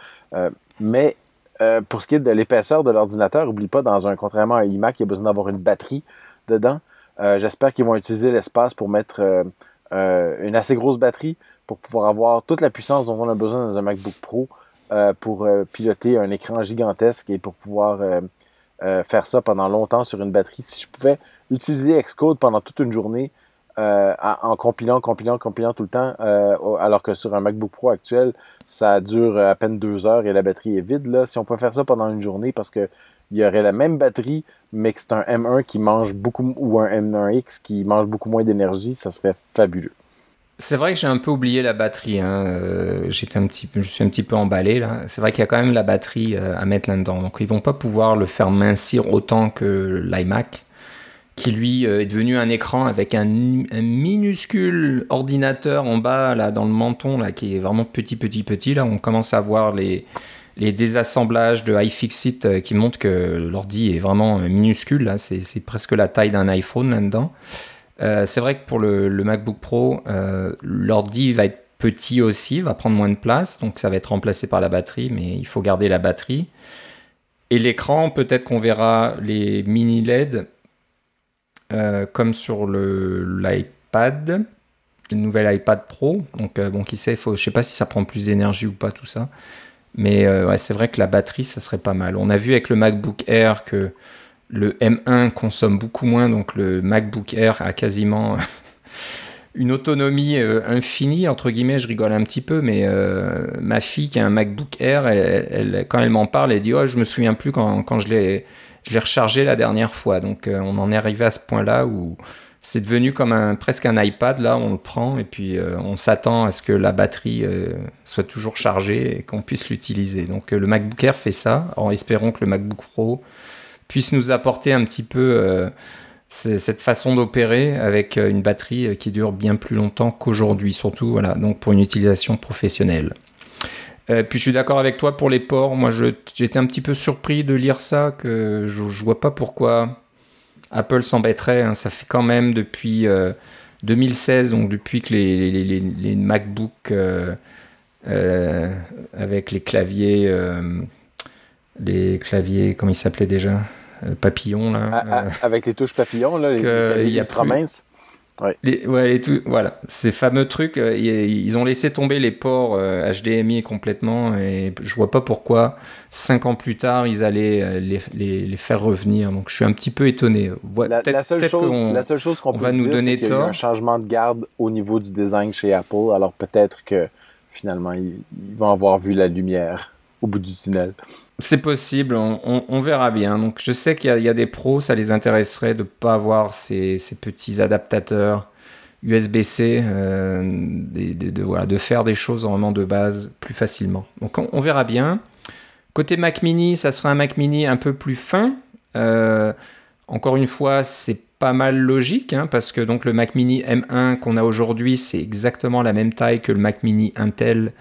mais euh, pour ce qui est de l'épaisseur de l'ordinateur, n'oublie pas, dans un, contrairement à un iMac, il y a besoin d'avoir une batterie dedans. Euh, j'espère qu'ils vont utiliser l'espace pour mettre euh, une assez grosse batterie pour pouvoir avoir toute la puissance dont on a besoin dans un MacBook Pro pour piloter un écran gigantesque et pour pouvoir faire ça pendant longtemps sur une batterie. Si je pouvais utiliser Xcode pendant toute une journée, euh, en compilant, compilant, compilant tout le temps, euh, alors que sur un MacBook Pro actuel, ça dure à peine deux heures et la batterie est vide. Si on peut faire ça pendant une journée parce que il y aurait la même batterie, mais que c'est un M1 qui mange beaucoup ou un M1X qui mange beaucoup moins d'énergie, ça serait fabuleux. C'est vrai que j'ai un peu oublié la batterie. Hein. Euh, un petit, je suis un petit peu emballé. C'est vrai qu'il y a quand même la batterie à mettre là-dedans. Donc ils vont pas pouvoir le faire mincir autant que l'iMac qui lui euh, est devenu un écran avec un, minuscule ordinateur en bas, là, dans le menton, là, qui est vraiment petit, petit, petit. Là, on commence à voir les, les désassemblages de iFixit euh, qui montrent que l'ordi est vraiment euh, minuscule. Là, c'est, presque la taille d'un iPhone là-dedans. c'est vrai que pour le, MacBook Pro, l'ordi va être petit aussi, va prendre moins de place, donc ça va être remplacé par la batterie, mais il faut garder la batterie. Et l'écran, peut-être qu'on verra les mini LED euh, comme sur l'iPad, le nouvel iPad Pro. Donc, euh, bon, qui sait, faut, je sais pas si ça prend plus d'énergie ou pas, tout ça. Mais euh, c'est vrai que la batterie, ça serait pas mal. On a vu avec le MacBook Air que le M1 consomme beaucoup moins, donc le MacBook Air a quasiment une autonomie infinie, entre guillemets, je rigole un petit peu, mais ma fille qui a un MacBook Air, quand elle m'en parle, elle dit, oh, je me souviens plus quand je l'ai je l'ai rechargé la dernière fois. Donc euh, on en est arrivé à ce point-là où c'est devenu comme un, presque un iPad. Là, on le prend et puis euh, on s'attend à ce que la batterie euh, soit toujours chargée et qu'on puisse l'utiliser. Donc le MacBook Air fait ça, en espérant que le MacBook Pro puisse nous apporter un petit peu cette façon d'opérer avec une batterie qui dure bien plus longtemps qu'aujourd'hui, surtout voilà, donc pour une utilisation professionnelle. Euh, puis je suis d'accord avec toi pour les ports. Moi, j'étais un petit peu surpris de lire ça, que je, je vois pas pourquoi Apple s'embêterait. Hein. Ça fait quand même depuis 2016, euh, donc depuis que les, les, les, MacBook euh, avec les claviers, les claviers, comment ils s'appelaient déjà? Papillon là. Ah, ah, avec les touches papillons là, les, claviers ultra minces. Ouais. Les, ouais, tout, voilà, ces fameux trucs, euh, ils, ont laissé tomber les ports HDMI euh, complètement et je vois pas pourquoi cinq ans plus tard ils allaient euh, les, les, faire revenir. Donc je suis un petit peu étonné. La, la, seule chose, la, seule chose, qu'on peut va nous donner c'est qu'il y a eu un changement de garde au niveau du design chez Apple. Alors peut-être que finalement ils, vont avoir vu la lumière au bout du tunnel. C'est possible, on, verra bien. Donc, je sais qu'il y, a des pros, ça les intéresserait de ne pas avoir ces, petits adaptateurs USB-C, euh, de, de faire des choses vraiment de base plus facilement. Donc, on, verra bien. Côté Mac Mini, ça sera un Mac Mini un peu plus fin. Euh, encore une fois, c'est pas mal logique, hein, parce que donc le Mac Mini M1 qu'on a aujourd'hui, c'est exactement la même taille que le Mac Mini Intel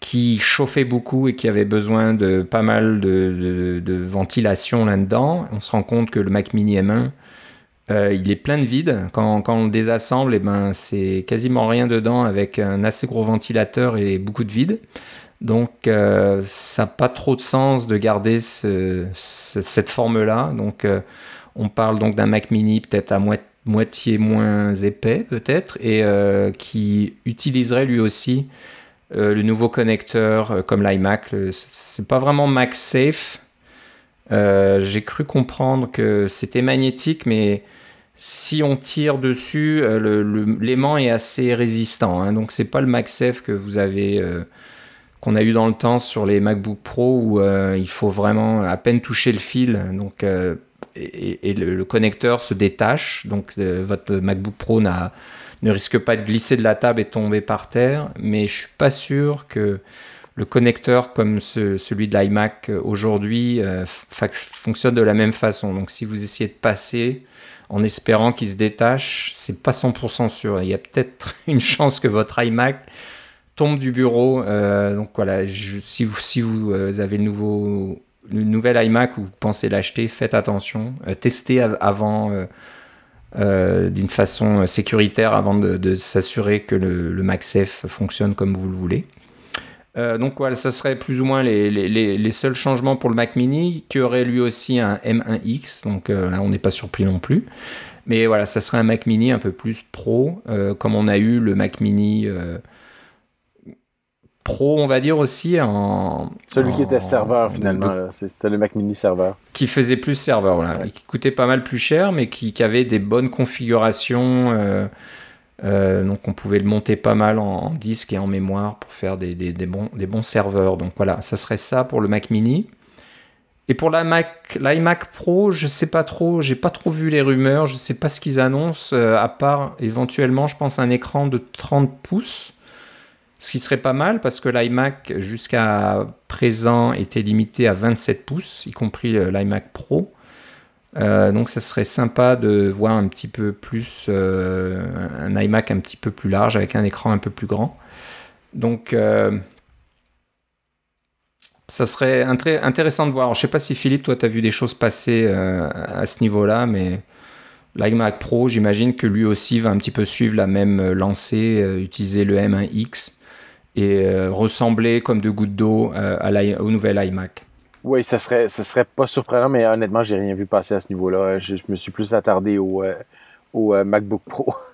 qui chauffait beaucoup et qui avait besoin de pas mal de, ventilation là-dedans. On se rend compte que le Mac Mini M1, euh, il est plein de vide. Quand, on le désassemble, eh ben, c'est quasiment rien dedans avec un assez gros ventilateur et beaucoup de vide. Donc euh, ça n'a pas trop de sens de garder cette forme-là. Donc euh, on parle donc d'un Mac Mini peut-être à moitié moins épais peut-être et qui utiliserait lui aussi euh, le nouveau connecteur euh, comme l'iMac, c'est pas vraiment MagSafe. Euh, j'ai cru comprendre que c'était magnétique, mais si on tire dessus, l'aimant est assez résistant. Hein, donc c'est pas le MagSafe que vous avez, qu'on a eu dans le temps sur les MacBook Pro où il faut vraiment à peine toucher le fil. Donc et, le, connecteur se détache. Donc votre MacBook Pro n'a ne risque pas de glisser de la table et tomber par terre, mais je suis pas sûr que le connecteur comme celui de l'iMac aujourd'hui euh, fonctionne de la même façon. Donc si vous essayez de passer en espérant qu'il se détache, c'est pas 100% sûr. Il y a peut-être une chance que votre iMac tombe du bureau. Euh, donc voilà, si vous, euh, avez le nouveau nouvel iMac ou vous pensez l'acheter, faites attention, testez avant euh, d'une façon sécuritaire avant de, s'assurer que le, le, fonctionne comme vous le voulez. Euh, donc voilà, ça serait plus ou moins les, seuls changements pour le Mac Mini, qui aurait lui aussi un M1X, donc euh, là on n'est pas surpris non plus. Mais voilà, ça serait un Mac Mini un peu plus pro, comme on a eu le Mac Mini Pro, on va dire aussi en. Celui qui était serveur finalement, c'était le Mac Mini serveur. Qui faisait plus serveur, voilà. qui coûtait pas mal plus cher, mais qui, avait des bonnes configurations. Euh, euh, donc on pouvait le monter pas mal en, disque et en mémoire pour faire des, bons, des bons serveurs. Donc voilà, ça serait ça pour le Mac Mini. Et pour l'iMac Pro, je sais pas trop, j'ai pas trop vu les rumeurs, je sais pas ce qu'ils annoncent, euh, à part éventuellement, je pense, un écran de 30 pouces. Ce qui serait pas mal parce que l'iMac jusqu'à présent était limité à 27 pouces, y compris l'iMac Pro. Euh, donc ça serait sympa de voir un petit peu plus euh, un iMac un petit peu plus large avec un écran un peu plus grand. Donc euh, ça serait intéressant de voir. je ne sais pas si Philippe, toi, tu as vu des choses passer à ce niveau-là, mais l'iMac Pro, j'imagine que lui aussi va un petit peu suivre la même lancée, utiliser le M1X et euh, ressembler comme de gouttes d'eau euh, au nouvel iMac. Oui, ça serait, ça serait pas surprenant, mais honnêtement, j'ai rien vu passer à ce niveau-là. Je, me suis plus attardé au, euh, au MacBook Pro.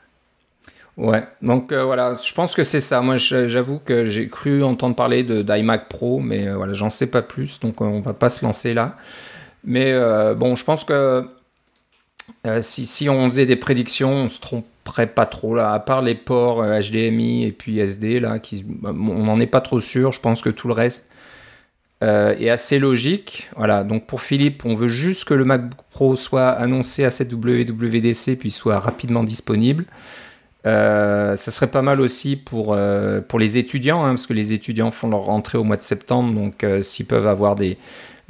Ouais, donc voilà, je pense que c'est ça. Moi, j'avoue que j'ai cru entendre parler d'iMac Pro, mais voilà, j'en sais pas plus, donc on va pas se lancer là. Mais bon, je pense que si, si, on faisait des prédictions, on se trompe près pas trop là, à part les ports HDMI euh, et puis SD là, qui, on n'en est pas trop sûr. Je pense que tout le reste euh, est assez logique. Voilà. Donc pour Philippe, on veut juste que le MacBook Pro soit annoncé à cette WWDC puis soit rapidement disponible. Euh, ça serait pas mal aussi pour, pour les étudiants, hein, parce que les étudiants font leur rentrée au mois de septembre, donc s'ils peuvent avoir des,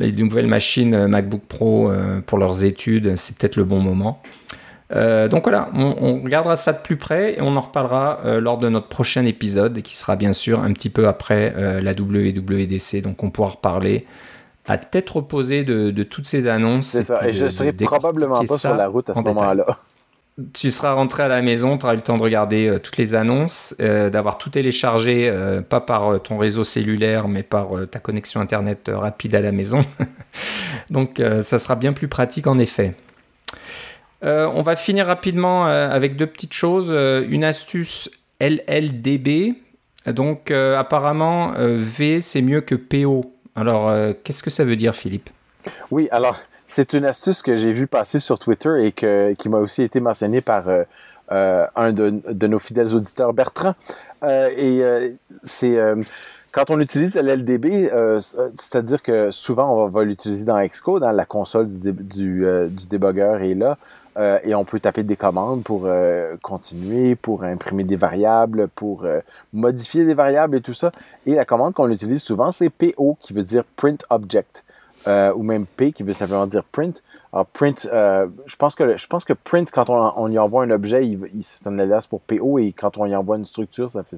des nouvelles machines MacBook Pro pour leurs études, c'est peut-être le bon moment. Euh, donc voilà, on, regardera ça de plus près et on en reparlera euh, lors de notre prochain épisode qui sera bien sûr un petit peu après euh, la WWDC. Donc on pourra reparler à tête reposée de, toutes ces annonces. C'est ça, et je serai probablement pas sur la route à ce moment-là. tu seras rentré à la maison, tu auras eu le temps de regarder toutes les annonces, d'avoir tout téléchargé, pas par ton réseau cellulaire, mais par ta connexion Internet rapide à la maison. Donc ça sera bien plus pratique en effet. On va finir rapidement avec deux petites choses. une astuce LLDB. Donc apparemment, V, c'est mieux que PO. Alors, qu'est-ce que ça veut dire, Philippe? Oui, alors c'est une astuce que j'ai vue passer sur Twitter et que, qui m'a aussi été mentionnée par euh, euh, un de, nos fidèles auditeurs, Bertrand. Euh, et c'est quand on utilise l'LDB, c'est-à-dire que souvent on va, l'utiliser dans Xcode, dans la console du, du, débogueur est là, et on peut taper des commandes pour continuer, pour imprimer des variables, pour modifier des variables et tout ça. Et la commande qu'on utilise souvent, c'est PO, qui veut dire Print Object. Euh, ou même P qui veut simplement dire print. Alors print, euh, je pense que je pense que print quand on, on y envoie un objet, c'est un alias pour PO et quand on y envoie une structure, ça fait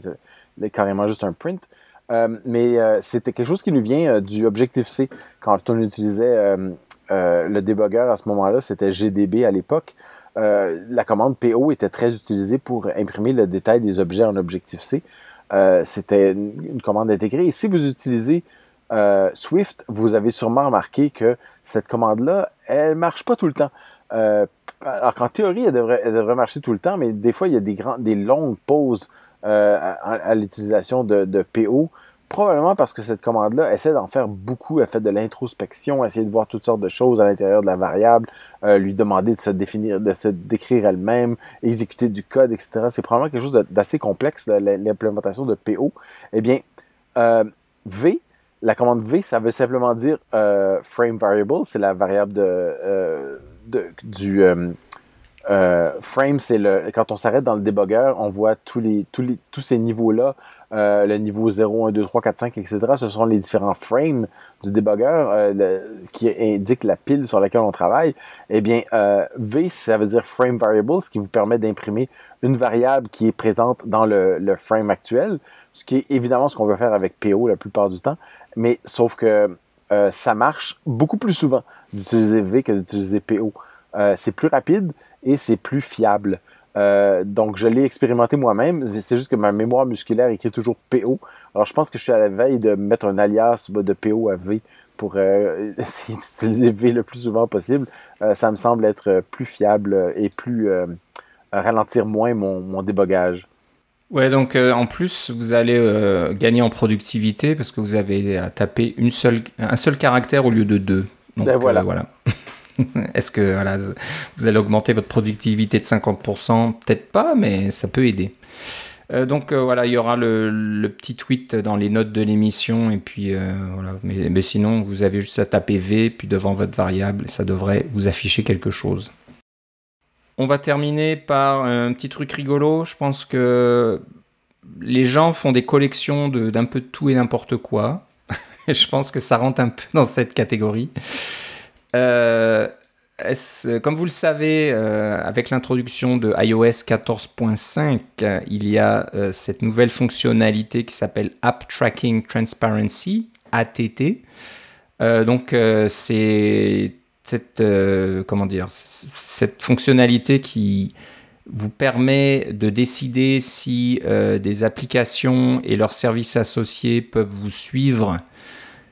carrément juste un print. Euh, mais euh, c'était quelque chose qui nous vient euh, du Objective C quand on utilisait le débogueur à ce moment-là, c'était GDB à l'époque. la commande PO était très utilisée pour imprimer le détail des objets en Objective C. c'était une, commande intégrée. Et si vous utilisez euh, Swift, vous avez sûrement remarqué que cette commande-là, elle marche pas tout le temps. Euh, alors qu'en théorie, elle devrait, marcher tout le temps, mais des fois, il y a des, grands, des longues pauses euh, à, l'utilisation de, PO. Probablement parce que cette commande-là essaie d'en faire beaucoup, elle fait de l'introspection, essayer de voir toutes sortes de choses à l'intérieur de la variable, euh, lui demander de se définir, de se décrire elle-même, exécuter du code, etc. C'est probablement quelque chose d'assez complexe, l'implémentation de PO. Eh bien, euh, V, la commande V, ça veut simplement dire euh, frame variable, c'est la variable de, du euh, frame, c'est le quand on s'arrête dans le débogueur, on voit tous ces niveaux-là, le niveau 0, 1, 2, 3, 4, 5, etc. Ce sont les différents frames du débogueur qui indiquent la pile sur laquelle on travaille. Eh bien, V, ça veut dire frame variable, ce qui vous permet d'imprimer une variable qui est présente dans le, frame actuel, ce qui est évidemment ce qu'on veut faire avec PO la plupart du temps mais sauf que euh, ça marche beaucoup plus souvent d'utiliser V que d'utiliser PO. Euh, c'est plus rapide et c'est plus fiable. Euh, donc, je l'ai expérimenté moi-même. C'est juste que ma mémoire musculaire écrit toujours PO. Alors, je pense que je suis à la veille de mettre un alias de PO à V pour essayer d'utiliser V le plus souvent possible. ça me semble être plus fiable et plus ralentir moins mon, mon débogage. Ouais, donc euh, en plus, vous allez euh, gagner en productivité parce que vous avez à taper une seule, un seul caractère au lieu de deux. Donc, ben voilà. Euh, voilà. Est-ce que voilà, vous allez augmenter votre productivité de 50% Peut-être pas, mais ça peut aider. donc voilà, il y aura le, petit tweet dans les notes de l'émission et puis voilà. Mais, mais, sinon, vous avez juste à taper V puis devant votre variable, ça devrait vous afficher quelque chose. On va terminer par un petit truc rigolo. Je pense que les gens font des collections d'un peu de tout et n'importe quoi. je pense que ça rentre un peu dans cette catégorie. Euh, comme vous le savez, euh, avec l'introduction de iOS 14.5, il y a euh, cette nouvelle fonctionnalité qui s'appelle App Tracking Transparency, ATT. donc c'est cette, euh, fonctionnalité qui vous permet de décider si euh, des applications et leurs services associés peuvent vous suivre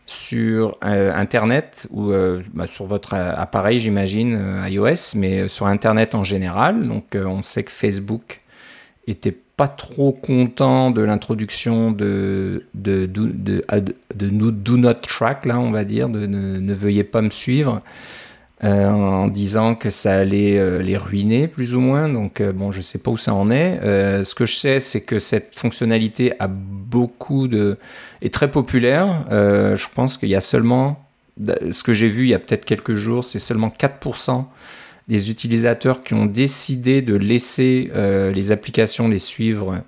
sur euh, Internet ou bah, sur votre appareil, j'imagine, iOS, mais sur Internet en général. Donc on sait que Facebook était pas trop content de l'introduction de de, de, do not track, là, on va dire, de ne veuillez pas me suivre. Euh, en disant que ça allait euh, les ruiner plus ou moins. Donc euh, bon, je sais pas où ça en est. ce que je sais, c'est que cette fonctionnalité a beaucoup de est très populaire. je pense qu'il y a seulement ce que j'ai vu il y a peut-être quelques jours, c'est seulement 4% des utilisateurs qui ont décidé de laisser les applications les suivre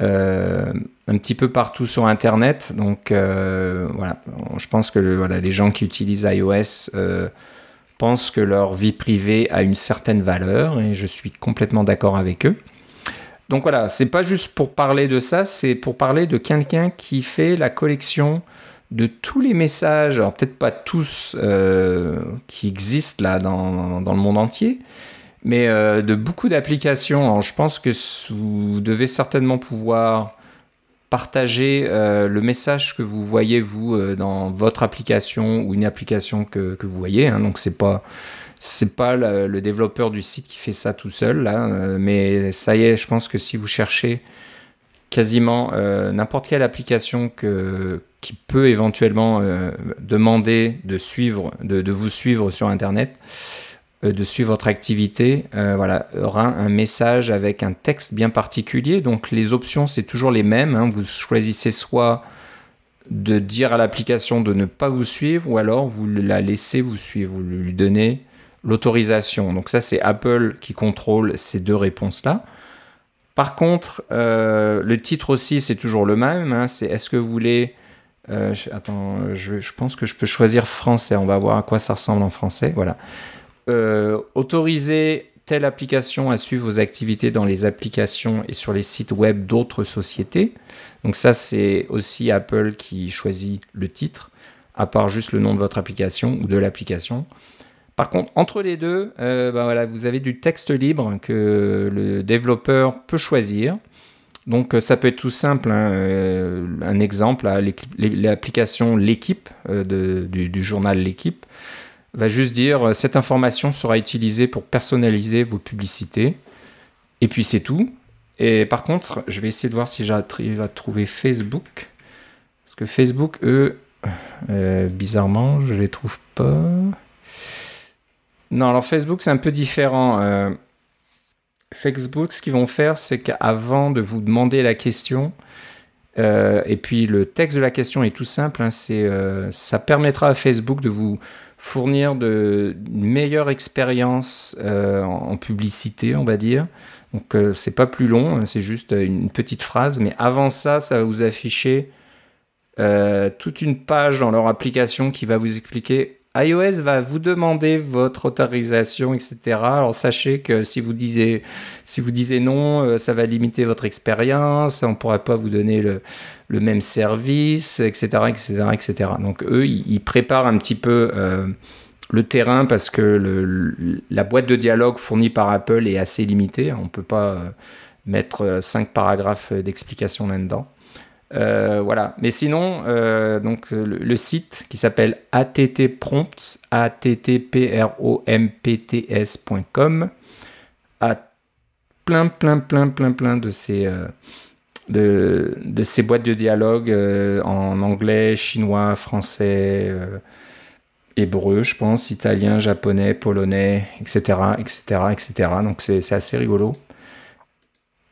un petit peu partout sur Internet. Donc voilà, je pense que voilà, les gens qui utilisent iOS pensent que leur vie privée a une certaine valeur et je suis complètement d'accord avec eux. Donc voilà, c'est pas juste pour parler de ça, c'est pour parler de quelqu'un qui fait la collection de tous les messages, alors peut-être pas tous euh, qui existent là dans, dans, le monde entier, mais de beaucoup d'applications. Je pense que vous devez certainement pouvoir partager le message que vous voyez vous dans votre application ou une application que, que vous voyez. Hein. donc c'est pas c'est pas le, développeur du site qui fait ça tout seul là, mais ça y est, je pense que si vous cherchez quasiment n'importe quelle application que, qui peut éventuellement euh, demander de suivre, de, vous suivre sur Internet, euh, de suivre votre activité, euh, voilà, aura un message avec un texte bien particulier. Donc les options, c'est toujours les mêmes. Hein. Vous choisissez soit de dire à l'application de ne pas vous suivre, ou alors vous la laissez vous suivre, vous lui donnez l'autorisation. Donc ça, c'est Apple qui contrôle ces deux réponses-là. Par contre, le titre aussi, c'est toujours le même. Hein. c'est est-ce que vous voulez euh, attends, je, pense que je peux choisir français. On va voir à quoi ça ressemble en français. Voilà. Euh, autoriser telle application à suivre vos activités dans les applications et sur les sites web d'autres sociétés. Donc ça, c'est aussi Apple qui choisit le titre, à part juste le nom de votre application ou de l'application. Par contre, entre les deux, euh, ben voilà, vous avez du texte libre que le développeur peut choisir. Donc euh, ça peut être tout simple. Hein, un exemple, l'application L'équipe euh, du, journal L'équipe va juste dire cette information sera utilisée pour personnaliser vos publicités. Et puis c'est tout. Et par contre, je vais essayer de voir si j'arrive à trouver Facebook. Parce que Facebook, eux, bizarrement, je les trouve pas. Non, alors Facebook, c'est un peu différent. Facebook, ce qu'ils vont faire, c'est qu'avant de vous demander la question, euh, et puis le texte de la question est tout simple, hein, c'est, euh, ça permettra à Facebook de vous fournir de, une meilleure expérience euh, en, publicité, on va dire. Donc c'est pas plus long, hein, c'est juste une petite phrase, mais avant ça, ça va vous afficher toute une page dans leur application qui va vous expliquer iOS va vous demander votre autorisation, etc. Alors sachez que si vous disiez, non, euh, ça va limiter votre expérience, on ne pourra pas vous donner le, même service, etc., etc., etc. Donc eux, ils, préparent un petit peu euh, le terrain parce que la boîte de dialogue fournie par Apple est assez limitée. On ne peut pas euh, mettre cinq paragraphes d'explication là-dedans. Euh, voilà. Mais sinon, euh, donc le, site qui s'appelle attprompts, attprompts.com a plein, plein, plein, plein, plein de ces, euh, de, de, ces boîtes de dialogue en anglais, chinois, français, hébreu, je pense, italien, japonais, polonais, etc., etc., etc. Donc c'est assez rigolo.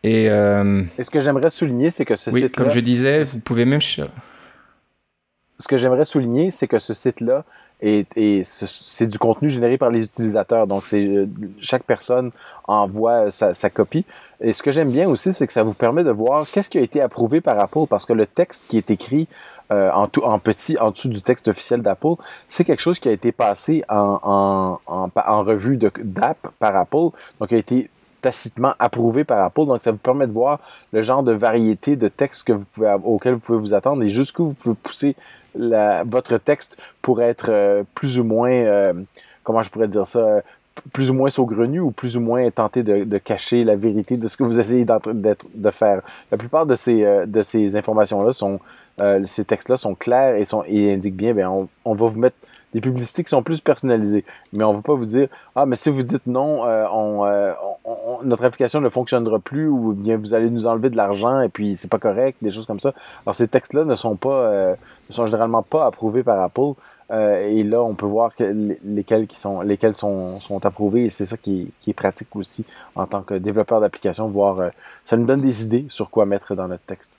Euh, Et, ce que j'aimerais souligner, c'est que ce oui, Comme je disais, vous pouvez même. Ce que j'aimerais souligner, c'est que ce site-là est, c'est du contenu généré par les utilisateurs. Donc, c'est euh, chaque personne envoie sa, sa, copie. Et ce que j'aime bien aussi, c'est que ça vous permet de voir qu'est-ce qui a été approuvé par Apple, parce que le texte qui est écrit euh, en, tout, en petit en dessous du texte officiel d'Apple, c'est quelque chose qui a été passé en, en, en, en revue d'app par Apple, donc il a été tacitement approuvé par Apple. Donc, ça vous permet de voir le genre de variété de textes que vous pouvez, auquel vous pouvez vous attendre et jusqu'où vous pouvez pousser votre texte pour être euh, plus ou moins, euh, comment je pourrais dire ça, plus ou moins saugrenu ou plus ou moins tenter de, cacher la vérité de ce que vous essayez de faire. La plupart de ces, euh, ces informations-là sont, ces textes-là sont clairs et, sont, et indiquent bien, bien on va vous mettre des publicités qui sont plus personnalisées. Mais on ne va pas vous dire Ah, mais si vous dites non, euh, euh, on, notre application ne fonctionnera plus ou bien vous allez nous enlever de l'argent et puis c'est pas correct, des choses comme ça. Alors ces textes-là ne sont pas euh, ne sont généralement pas approuvés par Apple. et là, on peut voir que lesquels qui sont lesquels sont, sont approuvés et c'est ça qui, qui, est pratique aussi en tant que développeur d'application, voir ça nous donne des idées sur quoi mettre dans notre texte.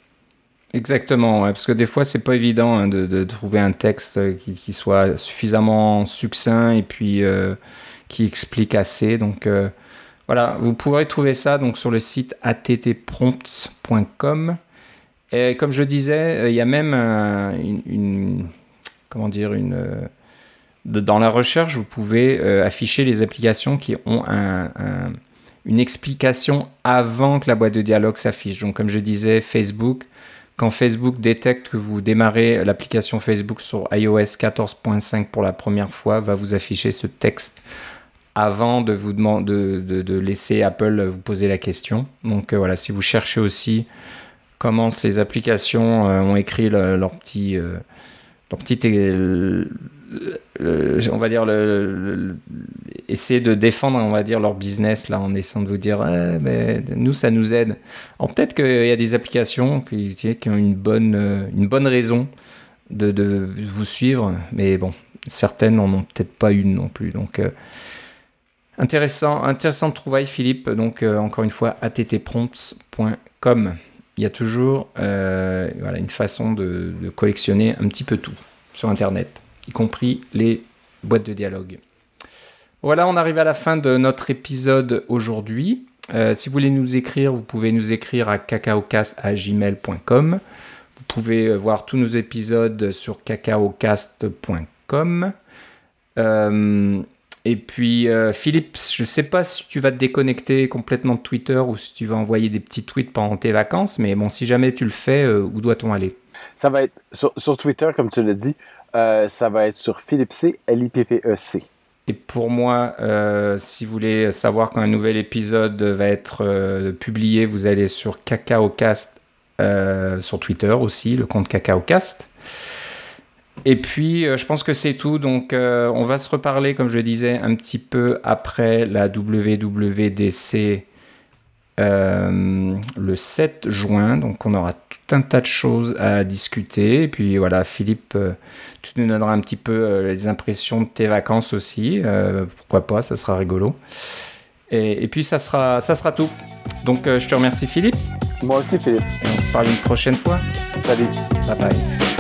Exactement, parce que des fois c'est pas évident hein, de, trouver un texte qui, soit suffisamment succinct et puis euh, qui explique assez. Donc euh, voilà, vous pourrez trouver ça donc sur le site attprompts.com. Et comme je disais, euh, il y a même une, comment dire une dans la recherche, vous pouvez afficher les applications qui ont une explication avant que la boîte de dialogue s'affiche. Donc comme je disais, Facebook quand Facebook détecte que vous démarrez l'application Facebook sur iOS 14.5 pour la première fois, va vous afficher ce texte avant de vous demander de, laisser Apple vous poser la question. Donc voilà, si vous cherchez aussi comment ces applications ont écrit leur petit leur petit on va dire essayer de défendre on va dire leur business là en essayant de vous dire mais nous ça nous aide. Peut-être qu'il y a des applications qui, ont une bonne une bonne raison de, de vous suivre mais bon certaines n'en ont peut-être pas une non plus. Donc euh, intéressant intéressant de trouvaille Philippe. Donc euh, encore une fois attprompts.com il y a toujours euh, voilà, une façon de, collectionner un petit peu tout sur internet y compris les boîtes de dialogue. Voilà, on arrive à la fin de notre épisode aujourd'hui. Euh, si vous voulez nous écrire, vous pouvez nous écrire à cacaocast.gmail.com. Vous pouvez euh, voir tous nos épisodes sur cacaocast.com. et puis, Philippe, je ne sais pas si tu vas te déconnecter complètement de Twitter ou si tu vas envoyer des petits tweets pendant tes vacances, mais bon, si jamais tu le fais, où doit-on aller? Ça va être sur Twitter, comme tu l'as dit. Euh, ça va être sur Philippe C, L-I-P-P-E-C. Et pour moi, euh, si vous voulez savoir quand un nouvel épisode va être euh, publié, vous allez sur CacaoCast sur Twitter aussi, le compte CacaoCast. Et puis, je pense que c'est tout. Donc, on va se reparler, comme je disais, un petit peu après la WWDC euh, le 7 juin. Donc on aura tout un tas de choses à discuter. Et puis voilà, Philippe, euh, tu nous donneras un petit peu euh, les impressions de tes vacances aussi. pourquoi pas, ça sera rigolo. Et, puis ça sera, ça sera tout. Donc je te remercie Philippe. Moi aussi Philippe. Et on se parle une prochaine fois. Salut. Bye bye.